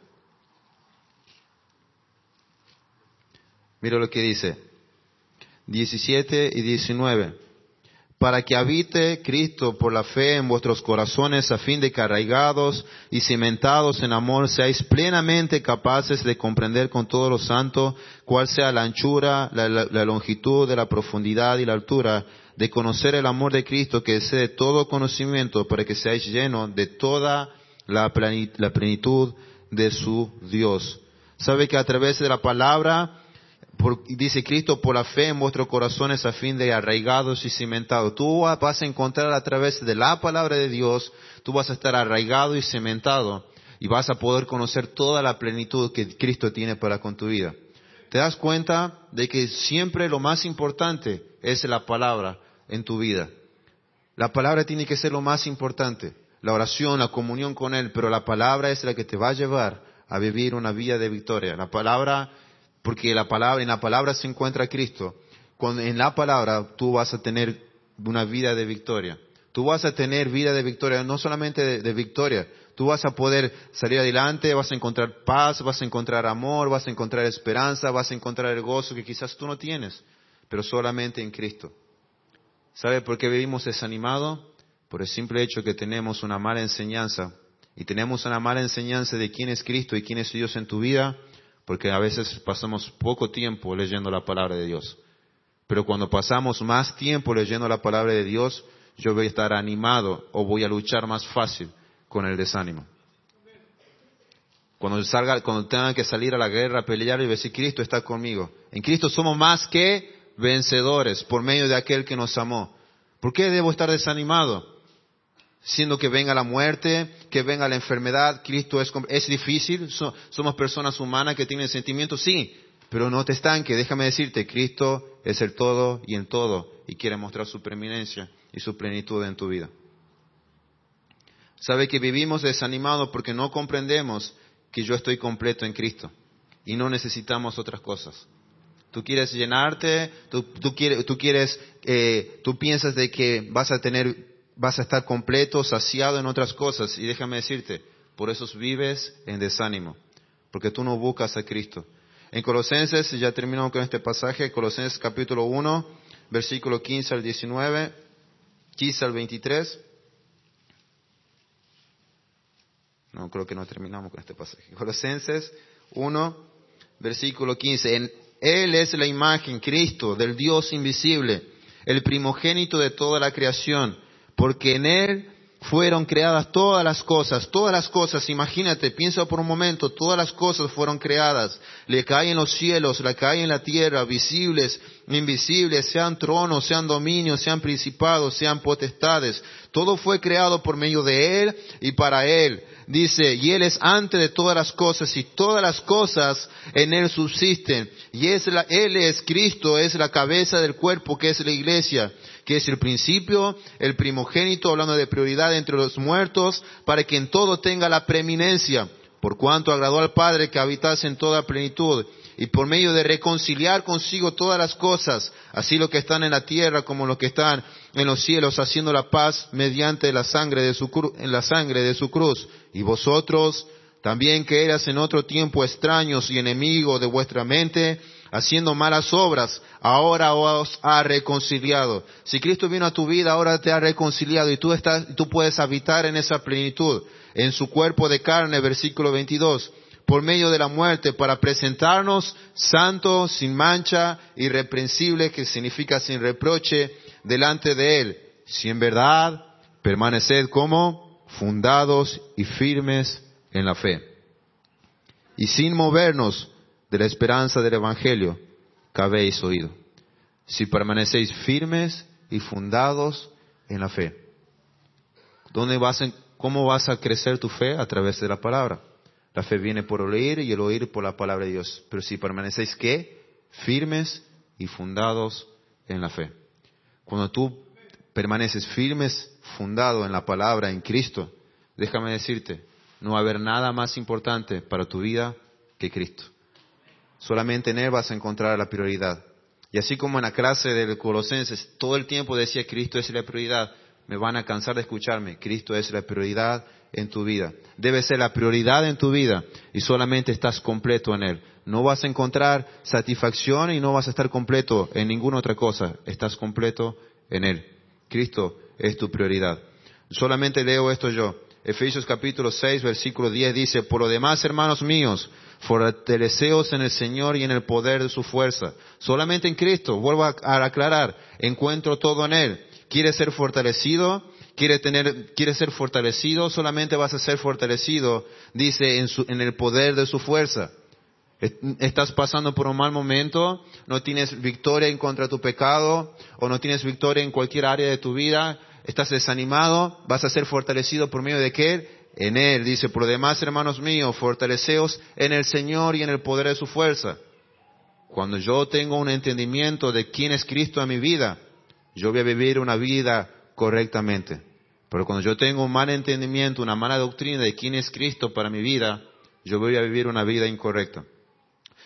Mira lo que dice. 17 y 19. Para que habite Cristo por la fe en vuestros corazones a fin de que arraigados y cimentados en amor seáis plenamente capaces de comprender con todos los santos cuál sea la anchura, la, longitud, de la profundidad y la altura, de conocer el amor de Cristo que excede todo conocimiento para que seáis llenos de toda la plenitud de su Dios. Sabe que a través de la palabra dice Cristo, por la fe en vuestros corazones a fin de arraigados y cimentados. Tú vas a encontrar a través de la palabra de Dios, tú vas a estar arraigado y cimentado y vas a poder conocer toda la plenitud que Cristo tiene para con tu vida. Te das cuenta de que siempre lo más importante es la palabra en tu vida. La palabra tiene que ser lo más importante, la oración, la comunión con Él, pero la palabra es la que te va a llevar a vivir una vida de victoria. La palabra porque la palabra, en la palabra se encuentra Cristo. Cuando en la palabra tú vas a tener una vida de victoria. Tú vas a tener vida de victoria, no solamente de, victoria. Tú vas a poder salir adelante, vas a encontrar paz, vas a encontrar amor, vas a encontrar esperanza, vas a encontrar el gozo que quizás tú no tienes, pero solamente en Cristo. ¿Sabe por qué vivimos desanimados? Por el simple hecho que tenemos una mala enseñanza. Y tenemos una mala enseñanza de quién es Cristo y quién es Dios en tu vida porque a veces pasamos poco tiempo leyendo la palabra de Dios. Pero cuando pasamos más tiempo leyendo la palabra de Dios, yo voy a estar animado o voy a luchar más fácil con el desánimo. Cuando salga, cuando tenga que salir a la guerra a pelear y decir Cristo está conmigo. En Cristo somos más que vencedores por medio de aquel que nos amó. ¿Por qué debo estar desanimado? Siendo que venga la muerte, que venga la enfermedad, Cristo es, es difícil, somos personas humanas que tienen sentimientos, sí, pero no te estanque, déjame decirte, Cristo es el todo y en todo y quiere mostrar su preeminencia y su plenitud en tu vida. Sabe que vivimos desanimados porque no comprendemos que yo estoy completo en Cristo y no necesitamos otras cosas. Tú quieres llenarte, tú, quieres, tú, quieres eh, tú piensas de que vas a tener, vas a estar completo, saciado en otras cosas y déjame decirte, por eso vives en desánimo, porque tú no buscas a Cristo. En Colosenses, ya terminamos con este pasaje, Colosenses capítulo 1, versículo 15 al 19, 15 al 23. No, creo que no terminamos con este pasaje. Colosenses 1, versículo 15. En Él es la imagen, Cristo, del Dios invisible, el primogénito de toda la creación, porque en Él fueron creadas todas las cosas, todas las cosas, imagínate, piensa por un momento, todas las cosas fueron creadas, le caen los cielos, le caen en la tierra, visibles, invisibles, sean tronos, sean dominios, sean principados, sean potestades, todo fue creado por medio de Él y para Él. Dice, y Él es antes de todas las cosas y todas las cosas en Él subsisten. Y es la, Él es Cristo, es la cabeza del cuerpo que es la iglesia que es el principio, el primogénito, hablando de prioridad entre los muertos, para que en todo tenga la preeminencia, por cuanto agradó al Padre que habitase en toda plenitud, y por medio de reconciliar consigo todas las cosas, así lo que están en la tierra como los que están en los cielos, haciendo la paz mediante la sangre de su, en la sangre de su cruz. Y vosotros, también que eras en otro tiempo extraños y enemigos de vuestra mente, haciendo malas obras, ahora os ha reconciliado. Si Cristo vino a tu vida, ahora te ha reconciliado y tú, estás, tú puedes habitar en esa plenitud, en su cuerpo de carne, versículo 22, por medio de la muerte, para presentarnos santos, sin mancha, irreprensible, que significa sin reproche, delante de Él. Si en verdad permaneced como fundados y firmes en la fe. Y sin movernos de la esperanza del Evangelio que habéis oído. Si permanecéis firmes y fundados en la fe. ¿Dónde vas ¿Cómo vas a crecer tu fe? A través de la palabra. La fe viene por oír y el oír por la palabra de Dios. Pero si permanecéis qué? Firmes y fundados en la fe. Cuando tú permaneces firmes, fundado en la palabra, en Cristo, déjame decirte, no va a haber nada más importante para tu vida que Cristo. Solamente en Él vas a encontrar la prioridad. Y así como en la clase de Colosenses todo el tiempo decía Cristo es la prioridad, me van a cansar de escucharme. Cristo es la prioridad en tu vida. Debe ser la prioridad en tu vida y solamente estás completo en Él. No vas a encontrar satisfacción y no vas a estar completo en ninguna otra cosa. Estás completo en Él. Cristo es tu prioridad. Solamente leo esto yo. Efesios capítulo 6, versículo 10 dice, por lo demás, hermanos míos, fortaleceos en el Señor y en el poder de su fuerza. Solamente en Cristo, vuelvo a aclarar, encuentro todo en Él. ¿Quieres ser fortalecido? ¿Quieres tener, quieres ser fortalecido? Solamente vas a ser fortalecido, dice, en, en el poder de su fuerza. Estás pasando por un mal momento, no tienes victoria en contra tu pecado, o no tienes victoria en cualquier área de tu vida, estás desanimado, vas a ser fortalecido por medio de qué? en Él. Dice, por lo demás, hermanos míos, fortaleceos en el Señor y en el poder de su fuerza. Cuando yo tengo un entendimiento de quién es Cristo en mi vida, yo voy a vivir una vida correctamente. Pero cuando yo tengo un mal entendimiento, una mala doctrina de quién es Cristo para mi vida, yo voy a vivir una vida incorrecta.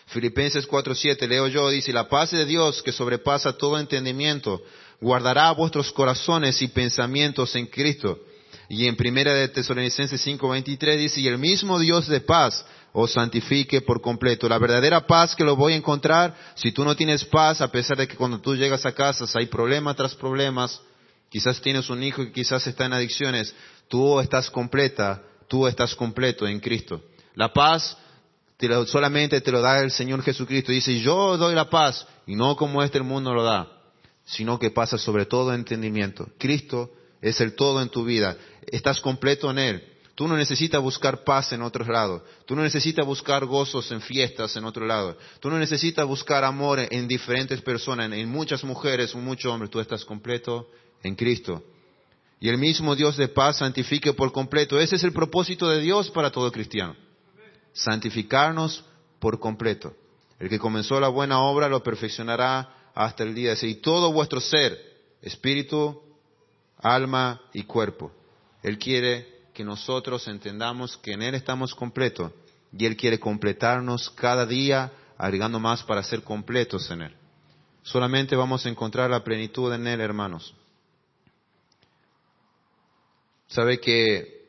Filipenses 4:7 leo yo, dice, la paz de Dios que sobrepasa todo entendimiento, guardará vuestros corazones y pensamientos en Cristo. Y en primera de Tesalonicenses 5:23 dice, y el mismo Dios de paz os santifique por completo. La verdadera paz que lo voy a encontrar, si tú no tienes paz, a pesar de que cuando tú llegas a casa hay problema tras problemas, quizás tienes un hijo que quizás está en adicciones, tú estás completa, tú estás completo en Cristo. La paz solamente te lo da el Señor Jesucristo. Dice, yo doy la paz, y no como este mundo lo da, sino que pasa sobre todo entendimiento. Cristo es el todo en tu vida estás completo en Él. Tú no necesitas buscar paz en otro lado. Tú no necesitas buscar gozos en fiestas en otro lado. Tú no necesitas buscar amor en diferentes personas, en muchas mujeres, en muchos hombres. Tú estás completo en Cristo. Y el mismo Dios de paz santifique por completo. Ese es el propósito de Dios para todo cristiano. Santificarnos por completo. El que comenzó la buena obra lo perfeccionará hasta el día de. Y todo vuestro ser, espíritu, alma y cuerpo. Él quiere que nosotros entendamos que en Él estamos completos y Él quiere completarnos cada día, agregando más para ser completos en Él. Solamente vamos a encontrar la plenitud en Él, hermanos. Sabe que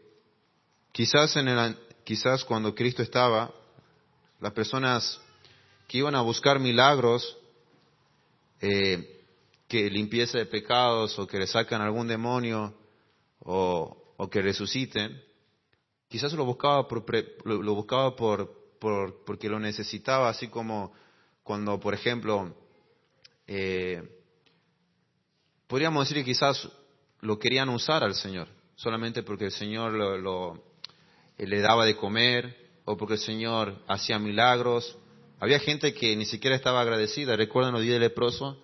quizás, en el, quizás cuando Cristo estaba, las personas que iban a buscar milagros, eh, que limpieza de pecados o que le sacan algún demonio o, o que resuciten, quizás lo buscaba, por, lo, buscaba por, por, porque lo necesitaba, así como cuando, por ejemplo, eh, podríamos decir que quizás lo querían usar al Señor, solamente porque el Señor lo, eh, le daba de comer o porque el Señor hacía milagros. Había gente que ni siquiera estaba agradecida. ¿Recuerdan los días del leproso?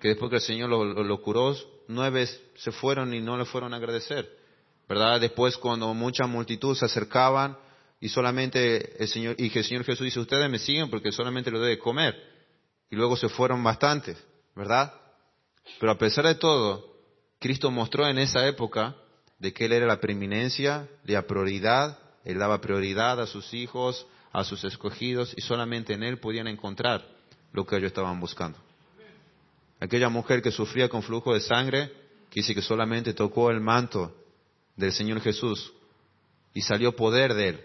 Que después que el Señor lo, lo curó, nueve se fueron y no le fueron a agradecer. ¿verdad? Después cuando mucha multitud se acercaban y solamente el Señor, y el Señor Jesús dice, ustedes me siguen porque solamente lo debe comer. Y luego se fueron bastantes, ¿verdad? Pero a pesar de todo, Cristo mostró en esa época de que Él era la preeminencia, la prioridad, Él daba prioridad a sus hijos, a sus escogidos, y solamente en Él podían encontrar lo que ellos estaban buscando. Aquella mujer que sufría con flujo de sangre, que que solamente tocó el manto del Señor Jesús y salió poder de Él.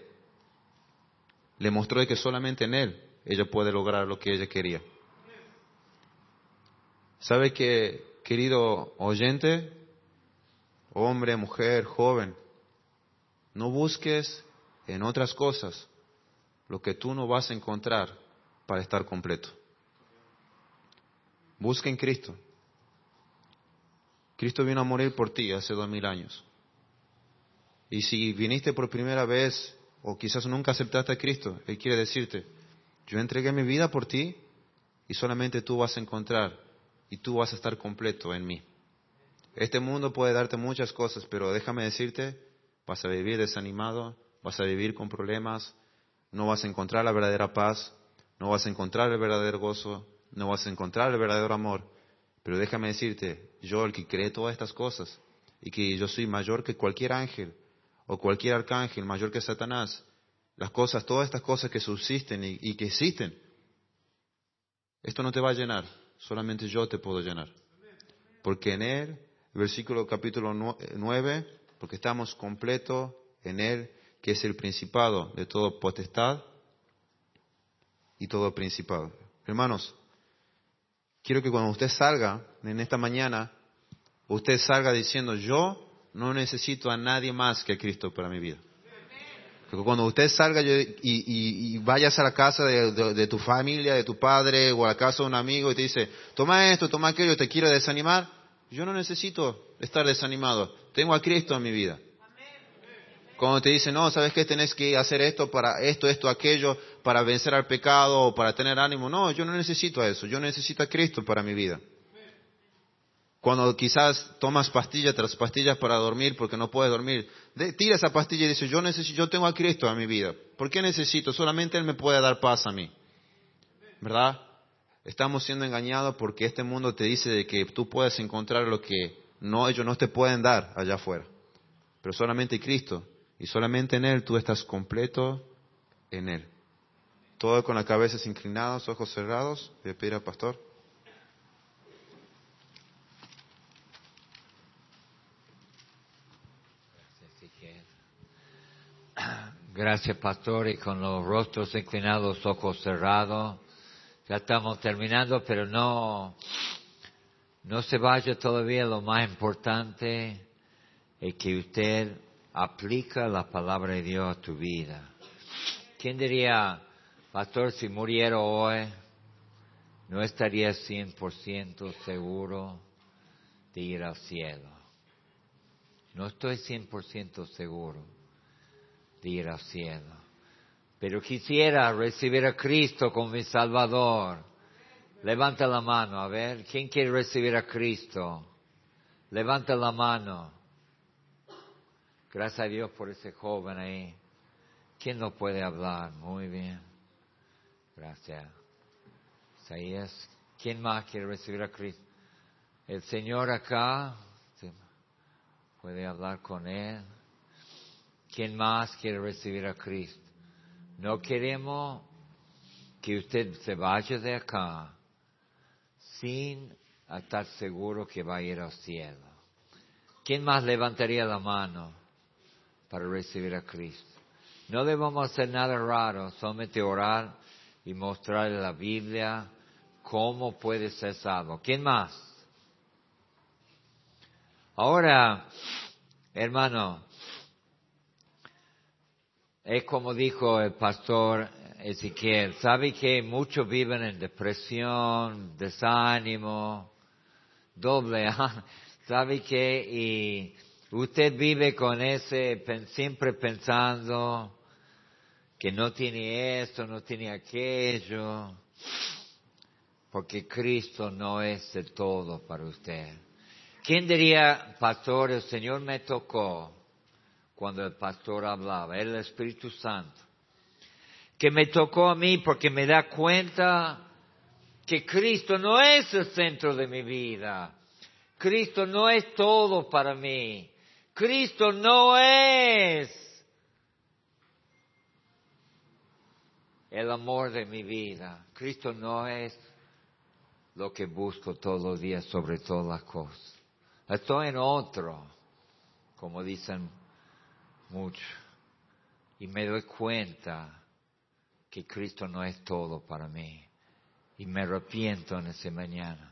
Le mostró que solamente en Él ella puede lograr lo que ella quería. ¿Sabe que, querido oyente, hombre, mujer, joven, no busques en otras cosas lo que tú no vas a encontrar para estar completo. Busca en Cristo. Cristo vino a morir por ti hace dos mil años. Y si viniste por primera vez o quizás nunca aceptaste a Cristo, Él quiere decirte, yo entregué mi vida por ti y solamente tú vas a encontrar y tú vas a estar completo en mí. Este mundo puede darte muchas cosas, pero déjame decirte, vas a vivir desanimado, vas a vivir con problemas, no vas a encontrar la verdadera paz, no vas a encontrar el verdadero gozo, no vas a encontrar el verdadero amor. Pero déjame decirte, yo el que cree todas estas cosas y que yo soy mayor que cualquier ángel, o cualquier arcángel mayor que Satanás, las cosas, todas estas cosas que subsisten y, que existen, esto no te va a llenar, solamente yo te puedo llenar. Porque en Él, versículo capítulo 9, porque estamos completos en Él, que es el principado de todo potestad y todo principado. Hermanos, quiero que cuando usted salga en esta mañana, usted salga diciendo, yo no necesito a nadie más que Cristo para mi vida. cuando usted salga y, vayas a la casa de, tu familia, de tu padre o a la casa de un amigo y te dice, toma esto, toma aquello, te quiero desanimar, yo no necesito estar desanimado. Tengo a Cristo en mi vida. Cuando te dice, no, ¿sabes qué? Tenés que hacer esto para esto, esto, aquello, para vencer al pecado o para tener ánimo. No, yo no necesito eso. Yo necesito a Cristo para mi vida. Cuando quizás tomas pastillas tras pastillas para dormir porque no puedes dormir, tira esa pastilla y dice, yo, necesito, yo tengo a Cristo en mi vida. ¿Por qué necesito? Solamente Él me puede dar paz a mí. ¿Verdad? Estamos siendo engañados porque este mundo te dice de que tú puedes encontrar lo que no, ellos no te pueden dar allá afuera. Pero solamente Cristo. Y solamente en Él tú estás completo en Él. Todo con la cabeza inclinada, ojos cerrados. A pedir al pastor. Gracias, pastor, y con los rostros inclinados, ojos cerrados. Ya estamos terminando, pero no, no se vaya todavía. Lo más importante es que usted aplica la palabra de Dios a tu vida. ¿Quién diría, pastor, si muriera hoy, no estaría 100% seguro de ir al cielo? No estoy 100% seguro de ir al cielo. Pero quisiera recibir a Cristo como mi Salvador. Levanta la mano, a ver, ¿quién quiere recibir a Cristo? Levanta la mano. Gracias a Dios por ese joven ahí. ¿Quién no puede hablar? Muy bien. Gracias. ¿Quién más quiere recibir a Cristo? El Señor acá puede hablar con Él. ¿Quién más quiere recibir a Cristo? No queremos que usted se vaya de acá sin estar seguro que va a ir al cielo. ¿Quién más levantaría la mano para recibir a Cristo? No debemos hacer nada raro, solamente orar y mostrarle la Biblia cómo puede ser salvo. ¿Quién más? Ahora, hermano, es como dijo el pastor Ezequiel, sabe que muchos viven en depresión, desánimo, doble, [LAUGHS] sabe que y usted vive con ese siempre pensando que no tiene esto, no tiene aquello, porque Cristo no es el todo para usted. ¿Quién diría, pastor, el Señor me tocó cuando el pastor hablaba? el Espíritu Santo. Que me tocó a mí porque me da cuenta que Cristo no es el centro de mi vida. Cristo no es todo para mí. Cristo no es el amor de mi vida. Cristo no es lo que busco todos los días sobre todas las cosas. Estoy en otro, como dicen muchos, y me doy cuenta que Cristo no es todo para mí. Y me arrepiento en ese mañana.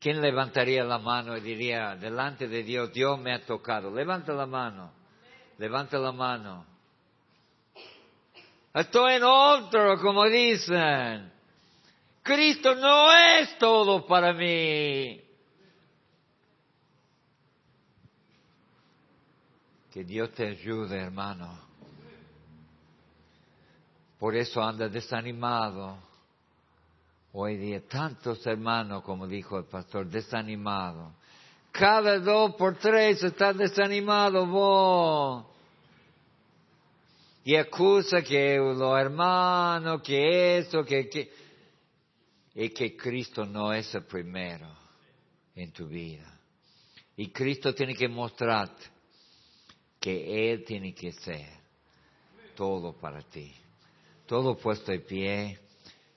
¿Quién levantaría la mano y diría, delante de Dios, Dios me ha tocado? Levanta la mano, levanta la mano. Estoy en otro, como dicen. Cristo no es todo para mí. Que Dios te ayude, hermano. Por eso anda desanimado. Hoy día tantos hermanos, como dijo el pastor, desanimado. Cada dos por tres está desanimado vos y acusa que los hermanos, que eso, que, que, y que Cristo no es el primero en tu vida. Y Cristo tiene que mostrarte que Él tiene que ser todo para ti. Todo puesto de pie.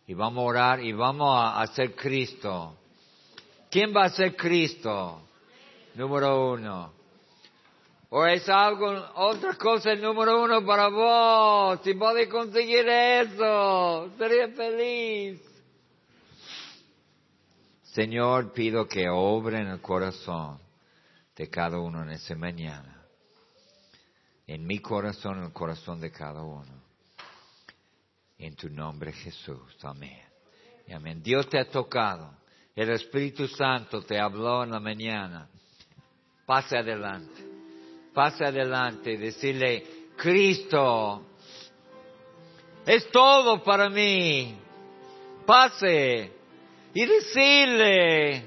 Y vamos a orar y vamos a hacer Cristo. ¿Quién va a ser Cristo? Número uno. ¿O es algo, otra cosa el número uno para vos? Si podés conseguir eso, sería feliz. Señor, pido que obre en el corazón de cada uno en ese mañana. En mi corazón, en el corazón de cada uno. En tu nombre Jesús. Amén. amén. Dios te ha tocado. El Espíritu Santo te habló en la mañana. Pase adelante pase adelante y decirle, Cristo es todo para mí. Pase y decirle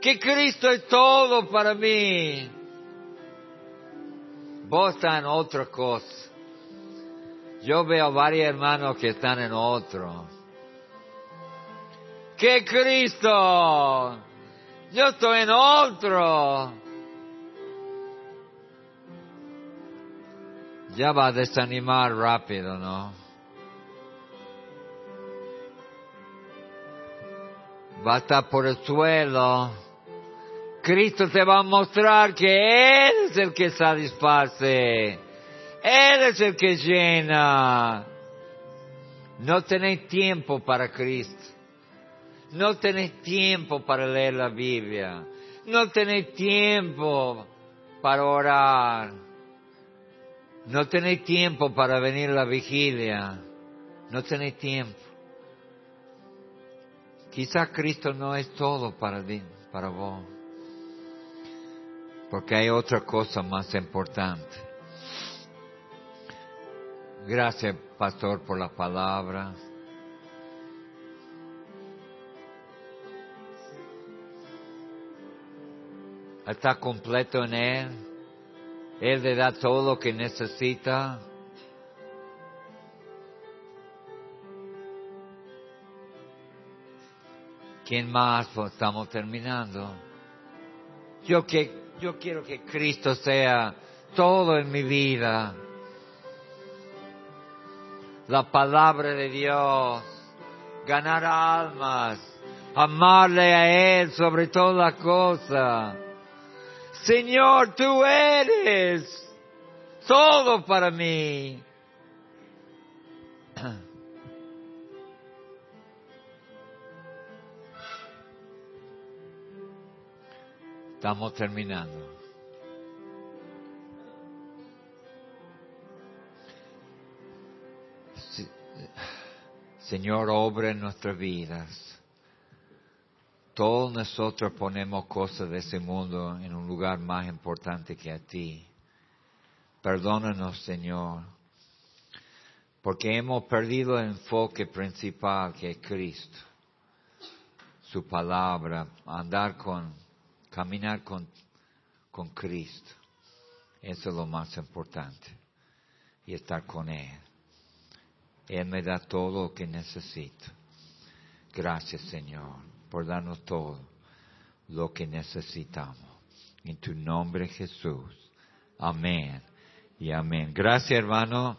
que Cristo es todo para mí. Vos en otra cosa. Yo veo varios hermanos que están en otro. Que Cristo, yo estoy en otro. ya va a desanimar rápido, ¿no? Va a estar por el suelo. Cristo te va a mostrar que Él es el que satisface. Él es el que llena. No tenéis tiempo para Cristo. No tenéis tiempo para leer la Biblia. No tenéis tiempo para orar. No tenéis tiempo para venir a la vigilia. No tenéis tiempo. Quizás Cristo no es todo para, para vos. Porque hay otra cosa más importante. Gracias, pastor, por la palabra. Está completo en Él. Él le da todo lo que necesita. ¿Quién más? Pues estamos terminando. Yo, que, yo quiero que Cristo sea todo en mi vida. La palabra de Dios, ganar almas, amarle a Él sobre toda cosa. Señor, tú eres todo para mí. Estamos terminando. Señor, obra en nuestras vidas. Todos nosotros ponemos cosas de ese mundo en un lugar más importante que a ti. Perdónanos, Señor, porque hemos perdido el enfoque principal que es Cristo, su palabra, andar con, caminar con, con Cristo. Eso es lo más importante. Y estar con Él. Él me da todo lo que necesito. Gracias, Señor por darnos todo lo que necesitamos. En tu nombre Jesús. Amén y amén. Gracias hermano.